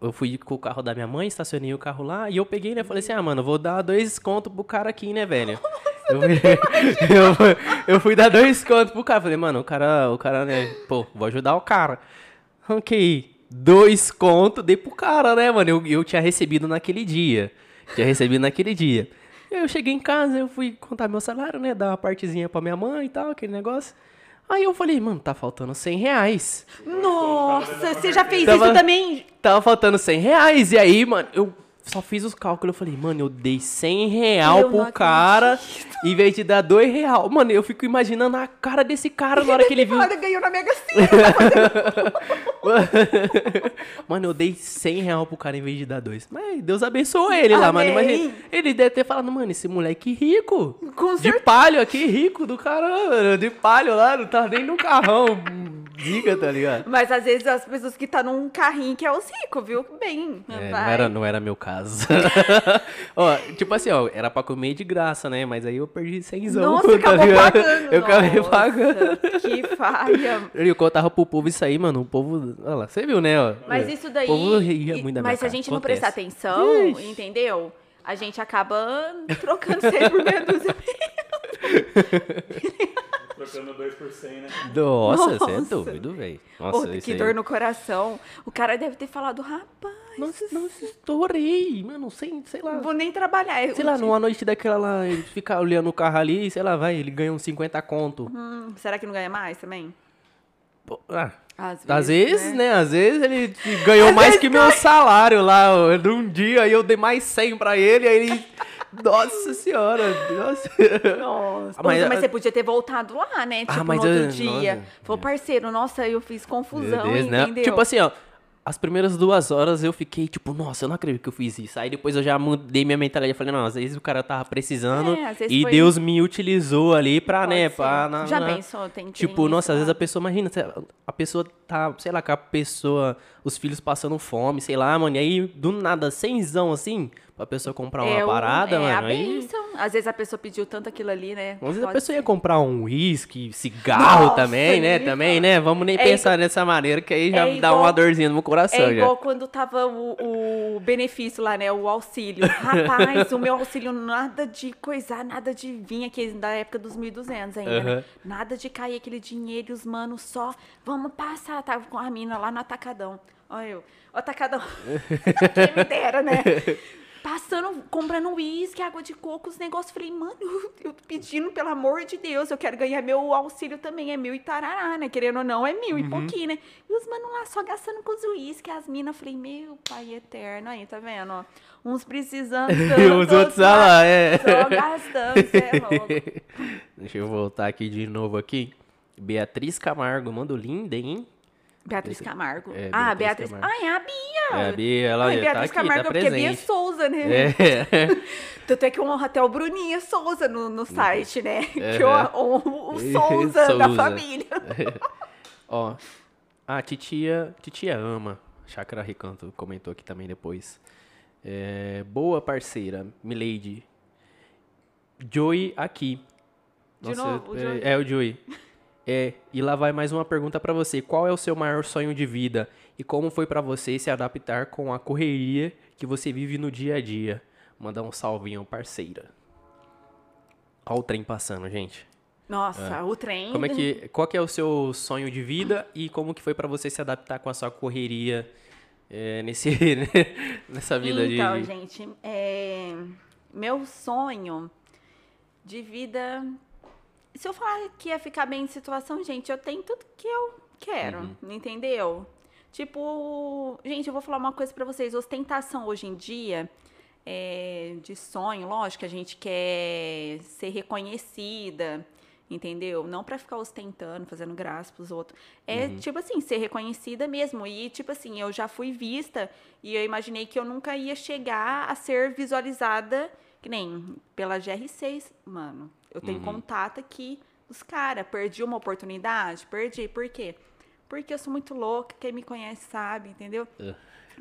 Eu fui com o carro da minha mãe, estacionei o carro lá e eu peguei, né? Falei assim, ah, mano, vou dar dois contos pro cara aqui, né, velho? Eu, eu, fui- eu fui dar dois contos pro cara. Falei, mano, o cara, o cara, né? Pô, vou ajudar o cara. Ok, dois contos, dei pro cara, né, mano? Eu, eu tinha recebido naquele dia. Tinha recebido naquele dia. Eu cheguei em casa, eu fui contar meu salário, né? Dar uma partezinha pra minha mãe e tal, aquele negócio. Aí eu falei, mano, tá faltando 100 reais. Nossa, você já fez Tava- isso também? Tava faltando 100 reais. E aí, mano, eu só fiz os cálculos. Eu falei, mano, eu dei 100 real Eu pro cara em vez de dar 2 real. Mano, eu fico imaginando a cara desse cara na hora que ele viu. Olha, ganhou na Mega Sena. Mano, eu dei 100 real pro cara em vez de dar 2. Mas Deus abençoou ele lá, mano. Amém. Imagina, ele deve ter falado, mano, esse moleque rico. Com De certeza. palho aqui, rico do caramba. De palho lá, não tá nem no carrão. Diga, tá ligado? Mas às vezes as pessoas que tá num carrinho que é os ricos, viu? Bem, É, não, era, não era meu caso. ó, tipo assim, ó, era pra comer de graça, né? Mas aí eu perdi 100 Nossa, tá acabou ligado? pagando. Eu acabei pagando. Que falha. Eu contava pro povo isso aí, mano. O povo. Olha lá, você viu, né? ó? Mas isso daí. O povo ria muito da minha mas se a gente não Acontece. prestar atenção, Ixi. entendeu? A gente acaba trocando sempre por meia dúzia. Trocando 2 por 100, né? Nossa, você é doido, velho. Nossa, isso que aí. dor no coração. O cara deve ter falado, rapaz, Nossa, nossa, estourei, mano. Sei, sei lá. não vou nem trabalhar. Sei lá, numa noite daquela lá, ele fica olhando o carro ali, sei lá, vai, ele ganha uns 50 conto. Hum, será que não ganha mais também? Pô, ah, Às Às vezes, né? Às vezes ele ganhou mais que meu salário lá, de um dia, aí eu dei mais 100 pra ele, aí ele. Nossa senhora, nossa. Nossa, Ah, mas- mas, você podia ter voltado lá, né? Tipo, Ah, mas no outro eu- dia. nossa. Falou, parceiro, nossa, eu fiz confusão, Deus, né? entendeu? Tipo assim, ó. As primeiras duas horas eu fiquei tipo, nossa, eu não acredito que eu fiz isso. Aí depois eu já mudei minha mentalidade. Eu falei, não, às vezes o cara tava precisando É, e foi- Deus me utilizou ali pra, Pode né, ser. pra... na- Já na- pensou? Tem, tem Tipo, isso nossa, às vezes lá. a pessoa, imagina, a pessoa tá, sei lá, com a pessoa, os filhos passando fome, sei lá, mano, e aí do nada, cenzão assim, pra pessoa comprar uma É parada, é mano. a aí, bênção. Às vezes a pessoa pediu tanto aquilo ali, né? às vezes a Pode pessoa ia ser. comprar um uísque, cigarro Nossa, também, né? nem Também, né? Vamos nem É pensar nessa maneira, que aí já é dá igual- uma dorzinha no meu coração É já. igual quando tava o, o benefício lá, né? O auxílio. Rapaz, o meu auxílio nada de coisar, nada de vir aqui da época dos 1.200 ainda, né? Aham. Nada de cair aquele dinheiro e os manos só, vamos passar. Tava com a mina lá no Atacadão. Olha eu, o Atacadão. Quem me dera, né? Passando, comprando uísque, água de coco, os negócios. Falei, mano, eu tô pedindo, pelo amor de Deus, eu quero ganhar meu auxílio também. É mil e tarará, né? Querendo ou não, é mil e pouquinho, né? E os manos lá só gastando com os uísque, as minas. Falei, meu pai eterno. Aí, tá vendo? ó? Uns precisando. E os outros ah lá, é. Só gastando, cê é louco. Deixa eu voltar aqui de novo aqui. Beatriz Camargo, mando linda, hein? Beatriz Camargo. É, ah, Beatriz. Camargo. Ah, é a Bia. É, a Bia, ela Ai, tá Beatriz aqui, Camargo, tá porque é Bia. Souza, né? É. Tanto é que honra até o Bruninho Souza no, no site, né? Que eu Aham. honro o Souza, da Souza. família. Ó, a titia, titia ama. Chácara Recanto comentou aqui também depois. É, boa parceira, Milady. Joey aqui. De novo, o é, Joey? é o Joey. É, e lá vai mais uma pergunta pra você. Qual é o seu maior sonho de vida e como foi pra você se adaptar com a correria que você vive no dia a dia? Mandar um salvinho, parceira. Ó o trem passando, gente. Nossa, o trem. Como é que, qual que é o seu sonho de vida e como que foi pra você se adaptar com a sua correria é, nesse, nessa vida então, de... gente, é, meu sonho de vida. Se eu falar que ia ficar bem em situação, gente, eu tenho tudo que eu quero, Uhum. entendeu? Tipo, gente, eu vou falar uma coisa pra vocês. Ostentação hoje em dia, é, de sonho, lógico, a gente quer ser reconhecida, entendeu? Não pra ficar ostentando, fazendo graça pros outros. É, tipo assim, ser reconhecida mesmo. E, tipo assim, eu já fui vista e eu imaginei que eu nunca ia chegar a ser visualizada, que nem pela GR6, mano. Eu tenho contato aqui dos caras. Perdi uma oportunidade? Perdi. Por quê? Porque eu sou muito louca, quem me conhece sabe, entendeu? Uh.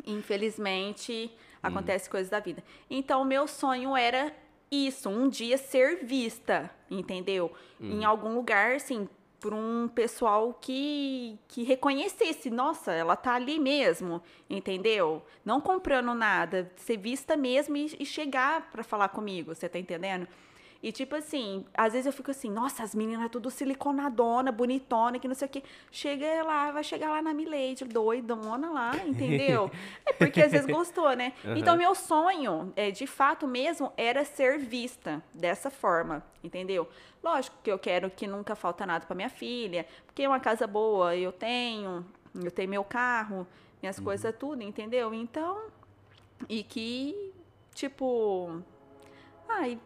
Infelizmente, acontece coisas da vida. Então, o meu sonho era isso, um dia ser vista, entendeu? Em algum lugar, assim, por um pessoal que, que reconhecesse, nossa, ela tá ali mesmo, entendeu? Não comprando nada, ser vista mesmo e, e chegar pra falar comigo, você tá entendendo? E tipo assim, às vezes eu fico assim, nossa, as meninas tudo siliconadona, bonitona, que não sei o quê. Chega lá, vai chegar lá na Milady, doidona lá, entendeu? é porque às vezes gostou, né? Então, meu sonho, é, de fato mesmo, era ser vista dessa forma, entendeu? Lógico que eu quero que nunca falta nada pra minha filha, porque uma casa boa eu tenho, eu tenho meu carro, minhas coisas tudo, entendeu? Então, E que, tipo. Ai,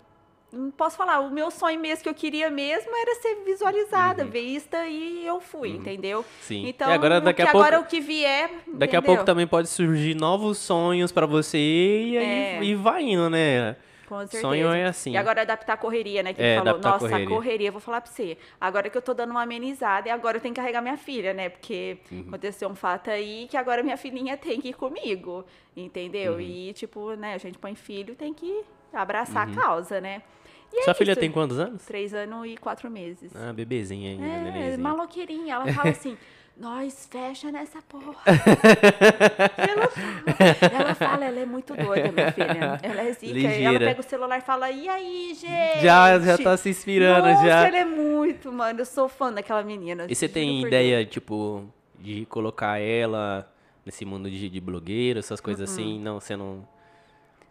não posso falar, o meu sonho mesmo que eu queria mesmo era ser visualizada, vista e eu fui, entendeu? Sim. Então, E agora, daqui a pouco- agora o que vier. Daqui a entendeu? pouco também pode surgir novos sonhos pra você e É. e vai indo, né? Com certeza. Sonho é assim. E agora adaptar a correria, né? Que É, falou, adaptar a nossa, correria. a correria, vou falar pra você. Agora que eu tô dando uma amenizada, e agora eu tenho que carregar minha filha, né? Porque Uhum. aconteceu um fato aí que agora minha filhinha tem que ir comigo, Uhum. entendeu? E, tipo, né, a gente põe filho, tem que abraçar a causa, né? E é. Sua filha isso. tem quantos anos? Três anos e quatro meses. Ah, bebezinha ainda, é, nenenzinho. maloqueirinha. Ela fala assim, nós fecha nessa porra. ela, fala, ela fala, ela é muito doida, minha filha. Ela é zica. Ela pega o celular e fala, e aí, gente? Já, já tá se inspirando, Nossa, já. ela é muito, mano. Eu sou fã daquela menina. E você tem ideia, tipo, de colocar ela nesse mundo de, de blogueiro, essas coisas Uhum. assim? Não, você não...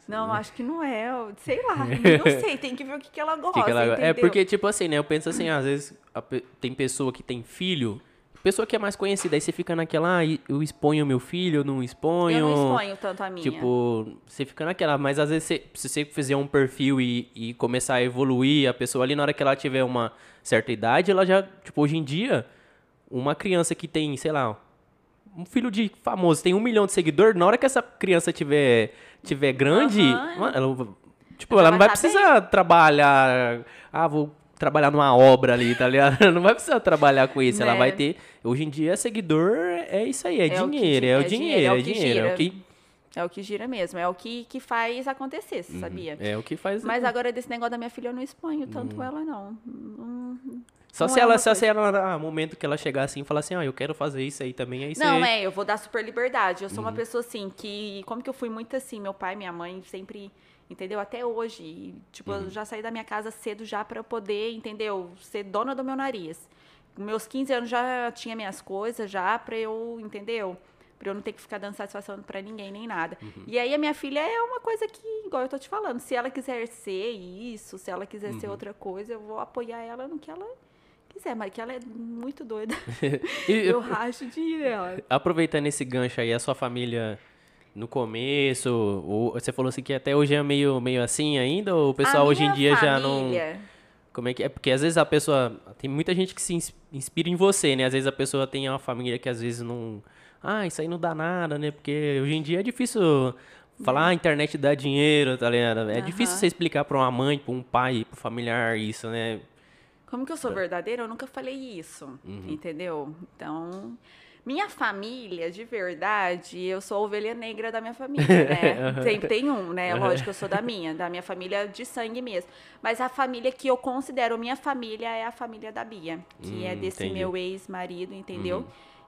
Não, acho que não é. Sei lá. Não sei, tem que ver o que, que ela gosta, que que ela- É porque, tipo assim, né? Eu penso assim, às vezes pe- tem pessoa que tem filho, pessoa que é mais conhecida, aí você fica naquela, ah, eu exponho meu filho, eu não exponho. Eu não exponho tanto a minha. Tipo, você fica naquela, mas às vezes você- se você fizer um perfil e, e começar a evoluir, a pessoa ali na hora que ela tiver uma certa idade, ela já, tipo, hoje em dia, uma criança que tem, sei lá, um filho de famoso, tem um milhão de seguidores, na hora que essa criança tiver, tiver grande, mano, ela, tipo, Ela ela não vai precisar trabalhar, ah, vou trabalhar numa obra ali, tá ligado? Não vai precisar trabalhar com isso, ela Né. vai ter, hoje em dia, seguidor é isso aí, é, É o que dinheiro, é, o é dinheiro, é é o dinheiro, é o que... É o que gira mesmo. É o que, que faz acontecer, você sabia? É o que faz. Mas agora desse negócio da minha filha eu não exponho tanto ela, não. Não, só não se é ela, só se ela, ah, momento que ela chegar assim e falar assim, ah, eu quero fazer isso aí também, aí Não, você... é, eu vou dar super liberdade. Eu sou Uhum. uma pessoa assim que, como que eu fui muito assim, meu pai, minha mãe sempre, entendeu? Até hoje, e, tipo, Uhum. eu já saí da minha casa cedo já para eu poder, entendeu? Ser dona do meu nariz. Meus 15 anos já tinha minhas coisas já para eu, entendeu? Para eu não ter que ficar dando satisfação para ninguém nem nada. Uhum. E aí a minha filha é uma coisa que, igual eu tô te falando, se ela quiser ser isso, se ela quiser Uhum. ser outra coisa, eu vou apoiar ela no que ela quiser, mas que ela é muito doida. E, eu racho de ir nela. aproveitando esse gancho aí, a sua família no começo, ou, você falou assim que até hoje é meio, meio assim ainda, ou o pessoal hoje em dia já não... família- Como é que é? Porque às vezes a pessoa. Tem muita gente que se ins- inspira em você, né? Às vezes a pessoa tem uma família que às vezes não. Ah, isso aí não dá nada, né? Porque hoje em dia é difícil falar, ah, a internet dá dinheiro, tá ligado? É difícil Aham. você explicar pra uma mãe, pra um pai, pro familiar isso, né? Como que eu sou verdadeira? Eu nunca falei isso, Uhum. entendeu? Então, minha família, de verdade, eu sou a ovelha negra da minha família, né? Sempre tem um, né? Lógico, eu sou da minha, da minha família de sangue mesmo. Mas a família que eu considero minha família é a família da Bia, que é Hum, desse entendi. meu ex-marido, entendeu?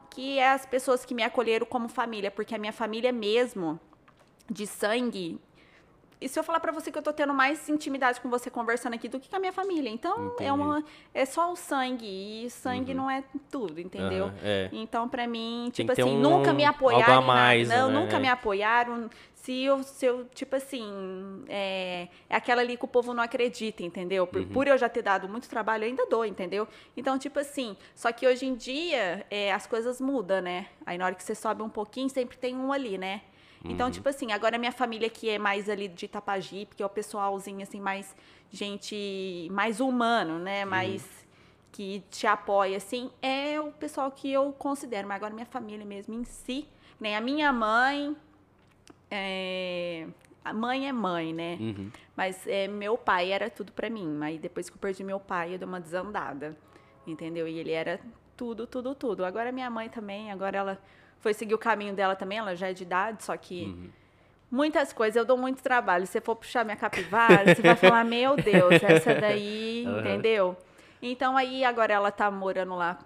Que é as pessoas que me acolheram como família, porque a minha família mesmo, de sangue, e se eu falar pra você que eu tô tendo mais intimidade com você conversando aqui do que com a minha família. Então, Entendi. é uma é só o sangue e sangue não é tudo, entendeu? Aham, é. Então, pra mim, tipo assim, um- nunca me apoiaram algo mais. Não, né? nunca me apoiaram. Se eu, se eu tipo assim, é, é aquela ali que o povo não acredita, entendeu? Uhum. Por, por eu já ter dado muito trabalho, eu ainda dou, entendeu? Então, tipo assim, só que hoje em dia é, as coisas mudam, né? Aí na hora que você sobe um pouquinho, sempre tem um ali, né? Uhum. Então, tipo assim, agora minha família que é mais ali de Itapaji, porque é o pessoalzinho, assim, mais gente, mais humano, né? Mais que te apoia, assim, é o pessoal que eu considero. Mas agora minha família mesmo em si, nem a minha mãe, é, a mãe é mãe, né? Uhum. Mas é, meu pai era tudo pra mim. Mas depois que eu perdi meu pai, eu dei uma desandada. Entendeu? E ele era tudo, tudo, tudo. Agora minha mãe também, agora ela foi seguir o caminho dela também, ela já é de idade, só que Uhum. muitas coisas eu dou muito trabalho. Se você for puxar minha capivara, você vai falar, meu Deus, essa daí, Aham. entendeu? Então aí agora ela tá morando lá,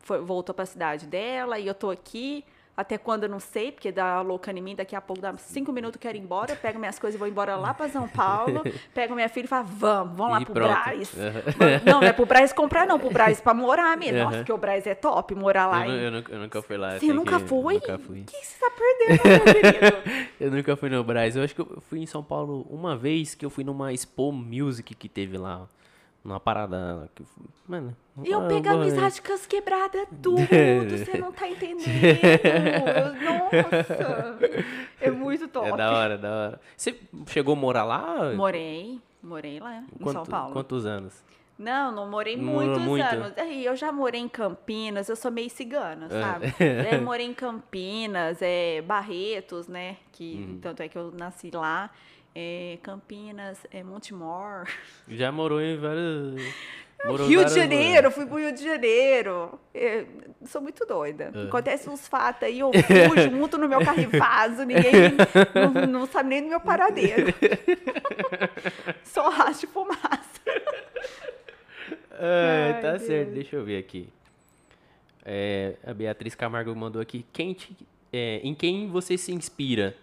foi- voltou pra cidade dela e eu tô aqui. Até quando eu não sei, porque dá louca em mim, daqui a pouco dá cinco minutos eu quero ir embora, eu pego minhas coisas e vou embora lá pra São Paulo, pego minha filha e falo, vamos, vamos lá E pro pronto. Braz. Vamos- Não, não é pro Braz comprar, não, pro Braz pra morar mesmo. Nossa, Aham. porque o Braz é top, morar lá. Eu, eu nunca, eu nunca fui lá. eu Você nunca que- foi? Nunca fui. O que você tá perdendo, meu querido? Eu nunca fui no Brás. Eu acho que eu fui em São Paulo uma vez que eu fui numa Expo Music que teve lá. Numa parada. Que, mano. E eu ah, amizade com as quebradas tudo, você não tá entendendo. Nossa, é muito muito top. É da hora, da hora. Você chegou a morar lá? Morei, morei lá em Quanto- São Paulo. Quantos anos? Não, não morei muitos muito? anos. Aí eu já morei em Campinas, eu sou meio cigana, É. sabe? Daí morei em Campinas, é, Barretos, né? Que Uhum. tanto é que eu nasci lá. É, Campinas, é, Montemor. Já morou em vários. morou Rio de Janeiro, fui pro Rio de Janeiro. É, sou muito doida. É. Acontece uns fatos aí, eu fujo, monto no meu carro e vazo, ninguém não, não sabe nem do meu paradeiro. Só racho de fumaça. É, Ai, tá Deus. certo, deixa eu ver aqui. É, a Beatriz Camargo mandou aqui. Quem te- é, em quem você se inspira?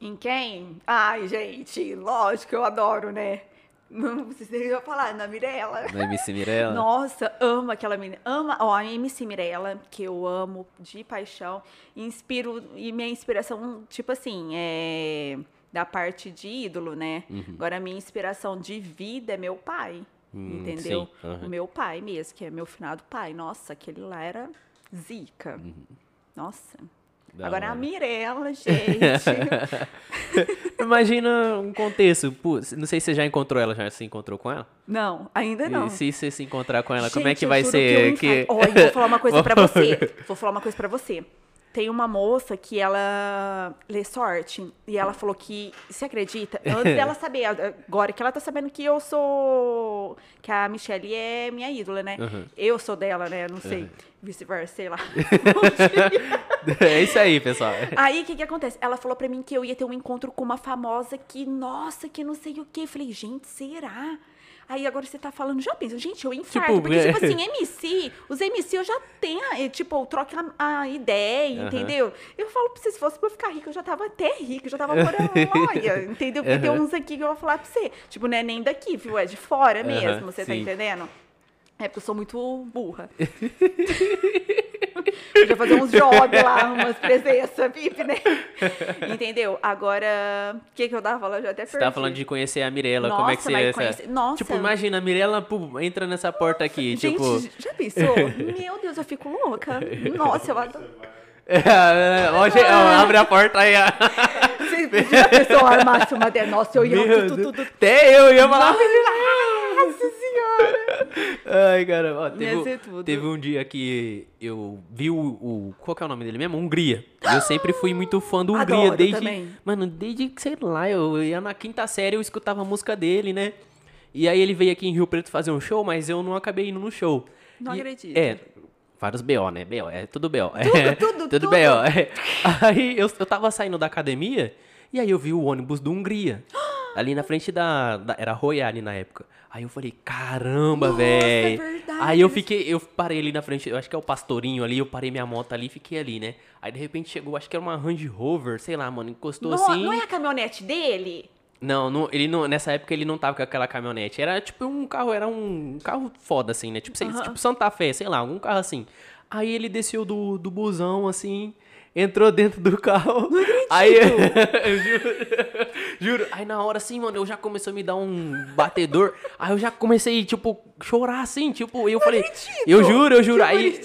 Em quem? Ai, gente, lógico, eu adoro, né? Não precisa falar, na Mirella. Na MC Mirella? Nossa, amo aquela menina. Ama, ó, a MC Mirella, que eu amo de paixão. Inspiro, e minha inspiração, tipo assim, é da parte de ídolo, né? Agora, a minha inspiração de vida é meu pai. Hum, entendeu? aham. O meu pai mesmo, que é meu finado pai. Nossa, aquele lá era zica. Nossa. Da Agora a hora. Mirella, gente. Imagina um contexto. não sei se você já encontrou ela, já se encontrou com ela? não, ainda não. E se você se encontrar com ela, como é Gente, que vai ser? Que eu. Olha, vou falar uma coisa pra Vamos- você. Vou falar uma coisa pra você. Tem uma moça que ela lê sorte e ela falou que, você acredita? Antes dela saber, agora que ela tá sabendo que eu sou. que a Michelle é minha ídola, né? Uhum. Eu sou dela, né? Não sei. Vice-versa, sei lá. é isso aí, pessoal. Aí, o que que acontece? Ela falou pra mim que eu ia ter um encontro com uma famosa que, nossa, que não sei o quê. Eu falei, gente, será? Aí agora você tá falando, já pensa, gente, eu infarto. Tipo, porque, é. tipo assim, MC, os MC eu já tenho, eh, tipo, eu troco a, a ideia, Aham. entendeu? Eu falo pra você, se fosse pra eu ficar rica, eu já tava até rica, eu já tava morando olha, entendeu? Porque tem Aham. uns aqui que eu vou falar pra você. Tipo, não é nem daqui, viu? É de fora mesmo, você tá sim. entendendo? É porque eu sou muito burra. Podia fazer uns jogos lá, umas presenças VIP, né? Entendeu? Agora, o que que eu tava falando? Eu já até Você perdi. tá falando de conhecer a Mirella, como é que você... mas essa- conhece- Nossa. Tipo, imagina, a Mirella entra nessa porta aqui, Gente, tipo... já pensou? Meu Deus, eu fico louca. Nossa, eu adoro. Ó, gente, ó, abre a porta aí. Você já pensou armasse uma de... Nossa, eu ia... Até eu ia falar... Nossa Ai, cara, ó, teve, um- teve um dia que eu vi o, o- Qual que é o nome dele mesmo? Hungria. Eu sempre fui muito fã do Hungria, Adoro desde. também. Mano, desde que, sei lá, eu ia na quinta série, eu escutava a música dele, né? E aí ele veio aqui em Rio Preto fazer um show, mas eu não acabei indo no show. Não E- acredito. É. Vários BO, né? BO, é tudo BO. Tudo, tudo, tudo tudo. BO. é. Aí eu, eu tava saindo da academia e aí eu vi o ônibus do Hungria. Ali na frente da, da- Era Royale na época. Aí eu falei, caramba, é velho. verdade. Aí eu fiquei, eu parei ali na frente, eu acho que é o Pastorinho ali, eu parei minha moto ali e fiquei ali, né? Aí de repente chegou, acho que era uma Range Rover, sei lá, mano, encostou Não, assim. não é a caminhonete dele? Não, não, ele não, nessa época ele não tava com aquela caminhonete. Era tipo um carro, era um carro foda, assim, né? Tipo, sei- tipo Santa Fé, sei lá, um carro assim. Aí ele desceu do, do busão, assim, entrou dentro do carro. Não acredito. Aí, eu juro, juro. Aí na hora, assim, mano, eu já começou a me dar um batedor. Aí eu já comecei, tipo, chorar, assim, tipo, eu falei... Eu juro, eu juro. Aí,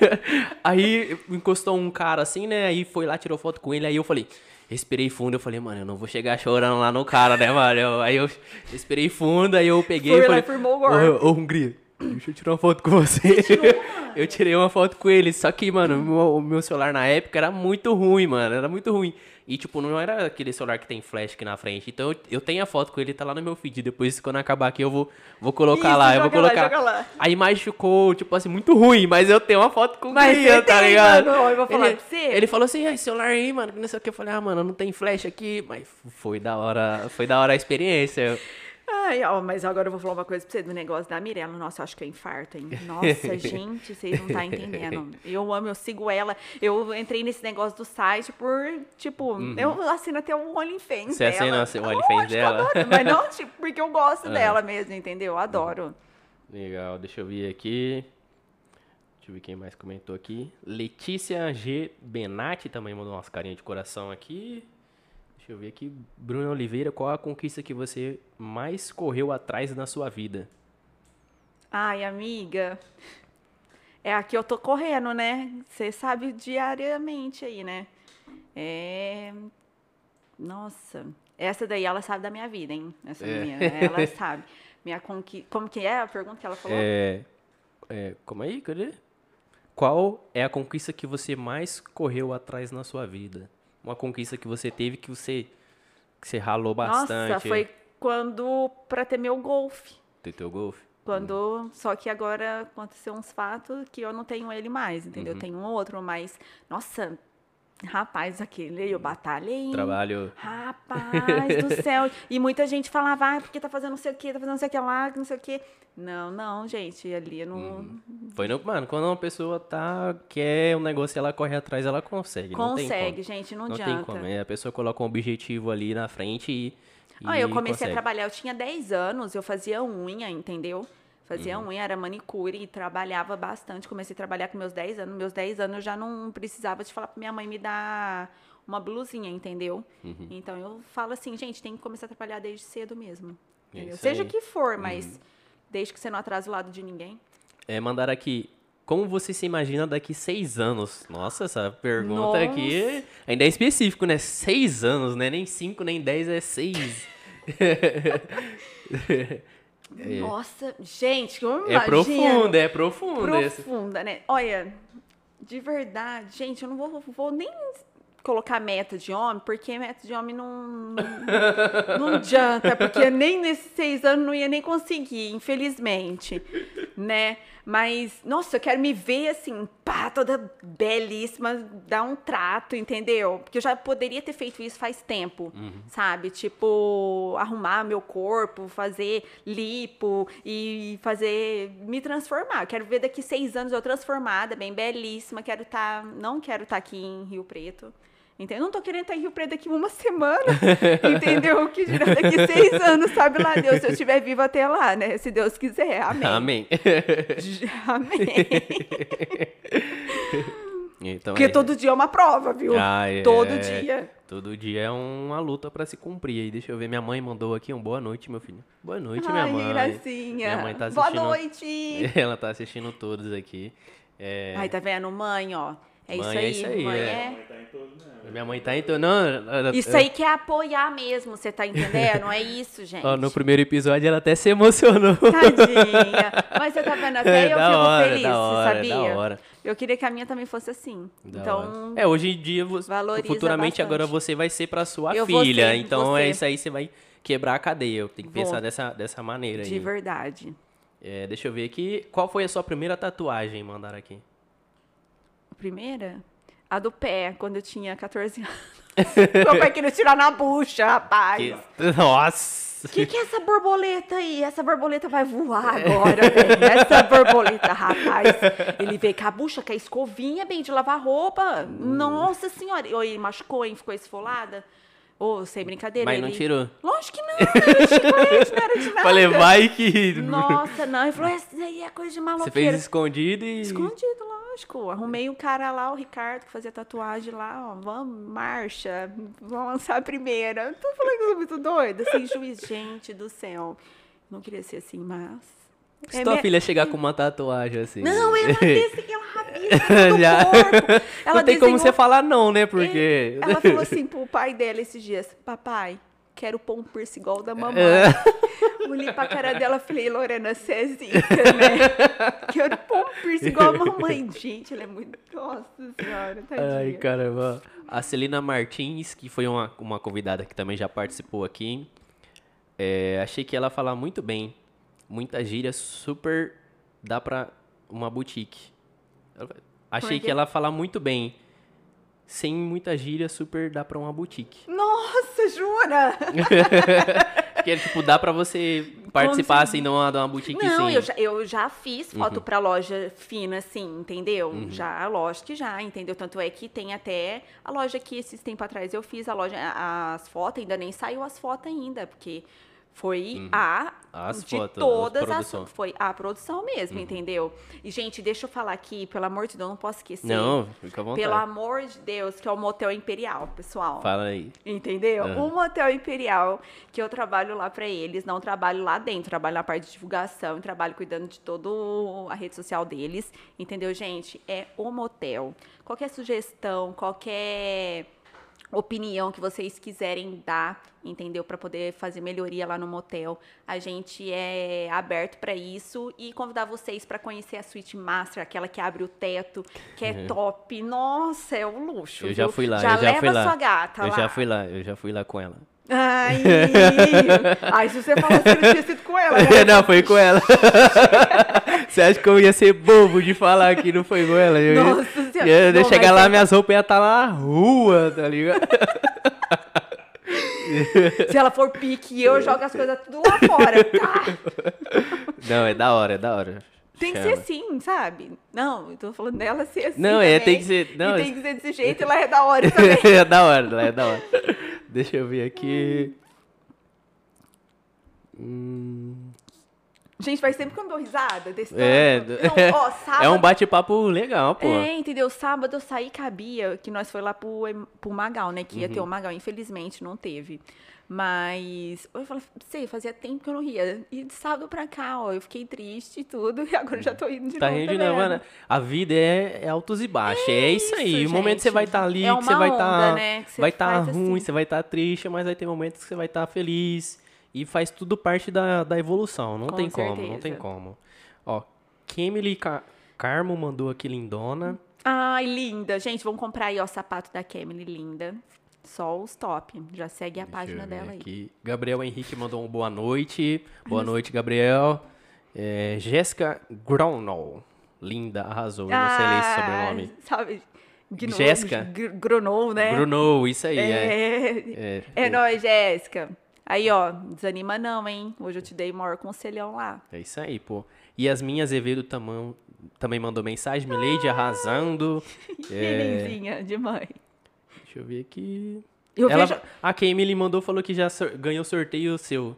aí encostou um cara, assim, né? Aí foi lá, tirou foto com ele. Aí eu falei... Respirei fundo, eu falei, mano, eu não vou chegar chorando lá no cara, né, mano? Eu- aí eu respirei fundo, aí eu peguei Foi e lá falei, e firmou o golpe. ô, ô, Hungria, deixa eu tirar uma foto com você. eu tirei uma foto com ele, só que, mano, o meu, o meu celular na época era muito ruim, mano, era muito ruim. E, tipo, não era aquele celular que tem flash aqui na frente. Então, eu, eu tenho a foto com ele, tá lá no meu feed. Depois, quando acabar aqui, eu vou, vou colocar Isso, lá. Eu vou lá, colocar. joga lá. A imagem ficou, tipo assim, muito ruim, mas eu tenho uma foto com o você tá tem, ligado? mano, eu vou falar ele, pra você. ele falou assim, ah, esse celular aí, mano, não sei o que. Eu falei, ah, mano, não tem flash aqui. Mas foi da hora, foi da hora a experiência. Ai, ó, mas agora eu vou falar uma coisa pra você do negócio da Mirella. Nossa, eu acho que eu infarto, hein? Nossa, gente, vocês não tá entendendo. Eu amo, eu sigo ela. Eu entrei nesse negócio do site por, tipo, eu assino até o OnlyFans Uhum. Você dela. assina o OnlyFans dela? adoro, Mas não, tipo, porque eu gosto Aham. dela mesmo, entendeu? Eu adoro. Legal, deixa eu ver aqui. Deixa eu ver quem mais comentou aqui. Letícia G. Benatti também mandou umas carinhas de coração aqui. Deixa eu ver aqui. Bruno Oliveira, qual a conquista que você mais correu atrás na sua vida? Ai, amiga. É aqui eu tô correndo, né? Você sabe diariamente aí, né? É. Nossa, essa daí ela sabe da minha vida, hein? Essa É. menina, ela sabe. Minha conqui... Como que é a pergunta que ela falou? É, é, como aí? Cadê? Qual é a conquista que você mais correu atrás na sua vida? Uma conquista que você teve que você, que você ralou bastante. Nossa, foi quando pra ter meu golfe. Ter teu golfe? Quando, só que agora aconteceu uns fatos que eu não tenho ele mais, entendeu? Uhum. Eu tenho um outro, mas nossa, rapaz, aquele eu batalhei. Trabalho. Rapaz do céu. E muita gente falava, ah, porque tá fazendo não sei o que, tá fazendo não sei o que lá, não sei o que. Não, não, gente, ali eu não Uhum. Foi no, mano, quando uma pessoa tá quer um negócio e ela corre atrás, ela consegue. não consegue, como. gente, não, Não adianta. tem como. é, A pessoa coloca um objetivo ali na frente e. E eu comecei consegue. a trabalhar, eu tinha 10 anos, eu fazia unha, entendeu? Fazia Uhum. unha, era manicure e trabalhava bastante. Comecei a trabalhar com meus 10 anos. Meus 10 anos eu já não precisava de falar pra minha mãe me dar uma blusinha, entendeu? Uhum. Então eu falo assim, gente, tem que começar a trabalhar desde cedo mesmo. É Seja. Uhum. o que for, mas desde que você não atrase o lado de ninguém. É, mandar aqui. Como você se imagina daqui seis anos? Nossa, essa pergunta aqui é- ainda é específico, né? Seis anos, né? Nem cinco, nem dez, é seis. Nossa, gente, eu É imagino. profunda, é profunda. essa. Profunda, né? Olha, de verdade, gente, eu não vou, vou nem colocar meta de homem, porque meta de homem não, não adianta, porque nem nesses seis anos não ia nem conseguir, infelizmente, né? Mas, nossa, eu quero me ver assim, pá, toda belíssima, dar um trato, entendeu? Porque eu já poderia ter feito isso faz tempo, sabe? Tipo, arrumar meu corpo, fazer lipo e fazer, me transformar. Eu quero ver daqui seis anos eu transformada, bem belíssima, quero estar, não quero estar aqui em Rio Preto. Entendeu? Não tô querendo estar em Rio Preto daqui uma semana, entendeu? Que dirá daqui seis anos, sabe lá Deus, se eu estiver viva até lá, né? Se Deus quiser, amém. Amém. Amém. então, Porque é- todo dia é uma prova, viu? Ah, é. Todo dia. Todo dia é uma luta pra se cumprir. Aí deixa eu ver, minha mãe mandou aqui um boa noite, meu filho. Boa noite, minha Ai, mãe. gracinha. Minha mãe tá Boa assistindo. noite. Ela tá assistindo todos aqui. É, Ai, tá vendo, mãe, ó. É Mãe, isso é aí, isso aí, mãe é. é. Minha mãe tá então. Não, ela- Isso aí que é apoiar mesmo, você tá entendendo? É isso, gente. Ó, no primeiro episódio ela até se emocionou. Tadinha. Mas você tá vendo até eu Da fico hora, feliz, da hora, sabia? da hora. Eu queria que a minha também fosse assim. Da então, hora. É, hoje em dia, você, valoriza futuramente bastante. agora você vai ser pra sua Eu vou filha. ser, então é isso aí, você vai quebrar a cadeia. Tem que Vou. pensar dessa, dessa maneira de aí. verdade. É, deixa eu ver aqui. Qual foi a sua primeira tatuagem? Mandaram aqui. Primeira? A do pé, quando eu tinha 14 anos. Meu pai queria tirar na bucha, rapaz. Que- Nossa! O que, que é essa borboleta aí? Essa borboleta vai voar agora, velho. Essa borboleta, rapaz. Ele veio com a bucha, com a escovinha, bem, de lavar roupa. Nossa senhora. E ele machucou, hein? Ficou esfolada. Ô, sem brincadeira. Mas não ele- tirou. Lógico que não, chiclete, não era de nada. Falei, vai que. Nossa, não. Ele falou, essa aí é coisa de Você maloqueira. fez escondido e. Escondido, lógico. Arrumei o cara lá, o Ricardo, que fazia tatuagem lá, ó. Vamos, marcha, vamos lançar a primeira. Tô falando que eu sou muito doida, assim, juiz, gente do céu. Não queria ser assim, mas. Se É tua minha- filha chegar com uma tatuagem assim. Não, ela desse que ela rabisca do Já. corpo. Ela não tem como desenhou- você falar não, né? Porque. Ela falou assim pro pai dela esses dias: Papai, quero pôr um piercing igual da mamãe. É. Olhei pra cara dela falei: Lorena, você é zica, né? Quero pôr um piercing igual a mamãe. Gente, ela é muito. Nossa senhora, tadinha. Ai, caramba. A Celina Martins, que foi uma, uma convidada que também já participou aqui. é, achei que ela fala muito bem. Muita gíria, super dá pra uma boutique. Achei quê? que ela fala muito bem. Sem muita gíria, super dá pra uma boutique. Nossa, jura? Porque, tipo, dá pra você participar assim de uma, de uma boutique Não, sem... eu já, eu já fiz Uhum. foto pra loja fina, assim, entendeu? Já, lógico que já, entendeu? Tanto é que tem até a loja que esses tempos atrás eu fiz, a loja, as fotos, ainda nem saiu as fotos ainda, porque foi a Uhum. As de fotos, todas a as produção. Uhum. foi a produção mesmo, entendeu? E gente, deixa eu falar aqui, pelo amor de Deus, não posso esquecer. Não, fica à vontade. Pelo amor de Deus, que é o Motel Imperial, pessoal. Fala aí. Entendeu? Aham. O Motel Imperial, que eu trabalho lá pra eles, não trabalho lá dentro, trabalho na parte de divulgação, trabalho cuidando de toda a rede social deles, entendeu, gente? É o motel. Qualquer sugestão, qualquer opinião que vocês quiserem dar, entendeu? Para poder fazer melhoria lá no motel. A gente é aberto para isso e convidar vocês para conhecer a Suite Master, aquela que abre o teto, que é top. Nossa, é um luxo. Eu já viu? fui lá, já eu já leva fui lá. sua gata eu lá. já fui lá, eu já fui lá com ela. Ai, ai, se você falasse que não tinha sido com ela, né? não, foi com ela. Você acha que eu ia ser bobo de falar que não foi com ela? Eu ia- Nossa Senhora. ia, Não, chegar mas lá, é- minhas roupas iam estar lá na rua, tá ligado? Se ela for pique, eu jogo as coisas tudo lá fora. Tá? Não, é da hora, é da hora. Tem que Chama. ser assim, sabe? Não, eu tô falando dela ser assim. Não, é, tem que ser- não, e é- tem que ser desse jeito, ela é da hora também. é da hora, é da hora. Deixa eu ver aqui. Hum, Gente, faz tempo que eu não dou risada desse É. Não, ó, sábado, é um bate-papo legal, pô. É, entendeu? Sábado eu saí cabia, que nós foi lá pro, pro Magal, né? Que ia Uhum. ter o Magal, infelizmente não teve. Mas eu falei, sei, fazia tempo que eu não ria. E de sábado pra cá, ó, eu fiquei triste e tudo, e agora eu já tô indo de Tá novo. rindo de vendo? novo, mano. A vida é, é altos e baixos. É, isso aí. isso, o momento que você gente. vai estar ali, É que você vai estar. né, que você vai estar faz ruim, assim. você vai estar triste, mas vai ter momentos que você vai estar feliz. E faz tudo parte da, da evolução. Não Com tem como, não certeza. tem como. Ó, Kemily Ca- Carmo mandou aqui lindona. Ai, linda. Gente, vamos comprar aí, ó, o sapato da Camille, linda. Só os top. Já segue a Deixa página dela aí. aqui. Gabriel Henrique mandou um boa noite. Boa noite, Gabriel. É, Jéssica Gronow. Linda, arrasou. Eu não sei ler esse sobrenome. Ah, Sabe? Gno- Jéssica? Gr- Gronou, né? Bruno, isso aí, é. É, É, é nóis, Jéssica. Aí, ó, desanima não, hein? Hoje eu te dei maior conselhão lá. É isso aí, pô. Yasmin Azevedo tamam, também mandou mensagem. Milady arrasando. É, Nenenzinha de mãe. deixa eu ver aqui. Eu Ela, vejo... A Emily mandou, falou que já sor- ganhou sorteio seu.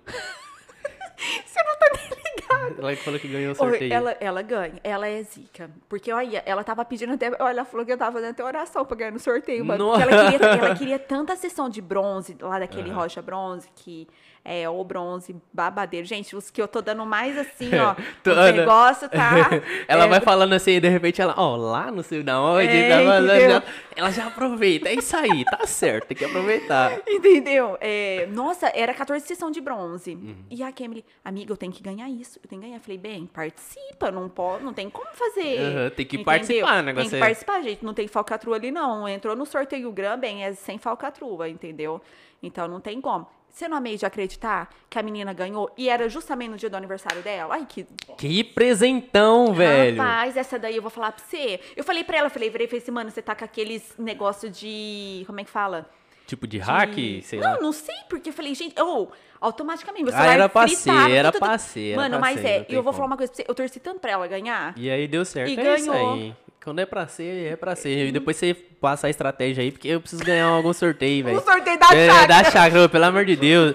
Ela falou que ganhou Oi, sorteio. ela, ela ganha, ela é zica. Porque, olha, ela tava pedindo até. Olha, ela falou que eu tava fazendo até oração pra ganhar no sorteio, mano. Porque ela queria, ela queria tanta sessão de bronze, lá daquele Aham. rocha bronze, que é o bronze babadeiro. Gente, os que eu tô dando mais assim, ó. O Ana. negócio tá. ela é, vai falando assim e de repente ela, ó, lá não sei da onde, É, tá falando, entendeu? já- ela já aproveita. É isso aí, tá certo, tem que aproveitar. Entendeu? É, nossa, era 14 sessão de bronze. Uhum. E a Emily, amiga, eu tenho que ganhar isso. Eu tenho que ganhar. Eu falei, bem, participa, não pode, não tem como fazer. Aham, tem que Entendeu? participar, negócio Tem que participar, gente. Não tem falcatrua ali, não. Entrou no sorteio Gran, bem, é sem falcatrua, entendeu? Então não tem como. Você não amei de acreditar que a menina ganhou e era justamente no dia do aniversário dela? Ai, que Que presentão, velho. Rapaz, essa daí eu vou falar pra você. Eu falei pra ela, eu falei, virei falei assim, mano, você tá com aqueles negócio de. Como é que fala? Tipo de hack, de- sei não, lá. não sei, porque eu falei, gente, ou automaticamente, meu Ah, celular era pra ser, era tudo- pra ser, Mano, pra mas ser, é, eu vou como. falar uma coisa pra você, eu torci tanto pra ela ganhar. E aí deu certo. E é isso ganhou. aí. Quando é pra ser, é pra ser. E depois você passa a estratégia aí, porque eu preciso ganhar algum sorteio, velho. O sorteio da É, chácara. da chácara, pelo amor de Deus.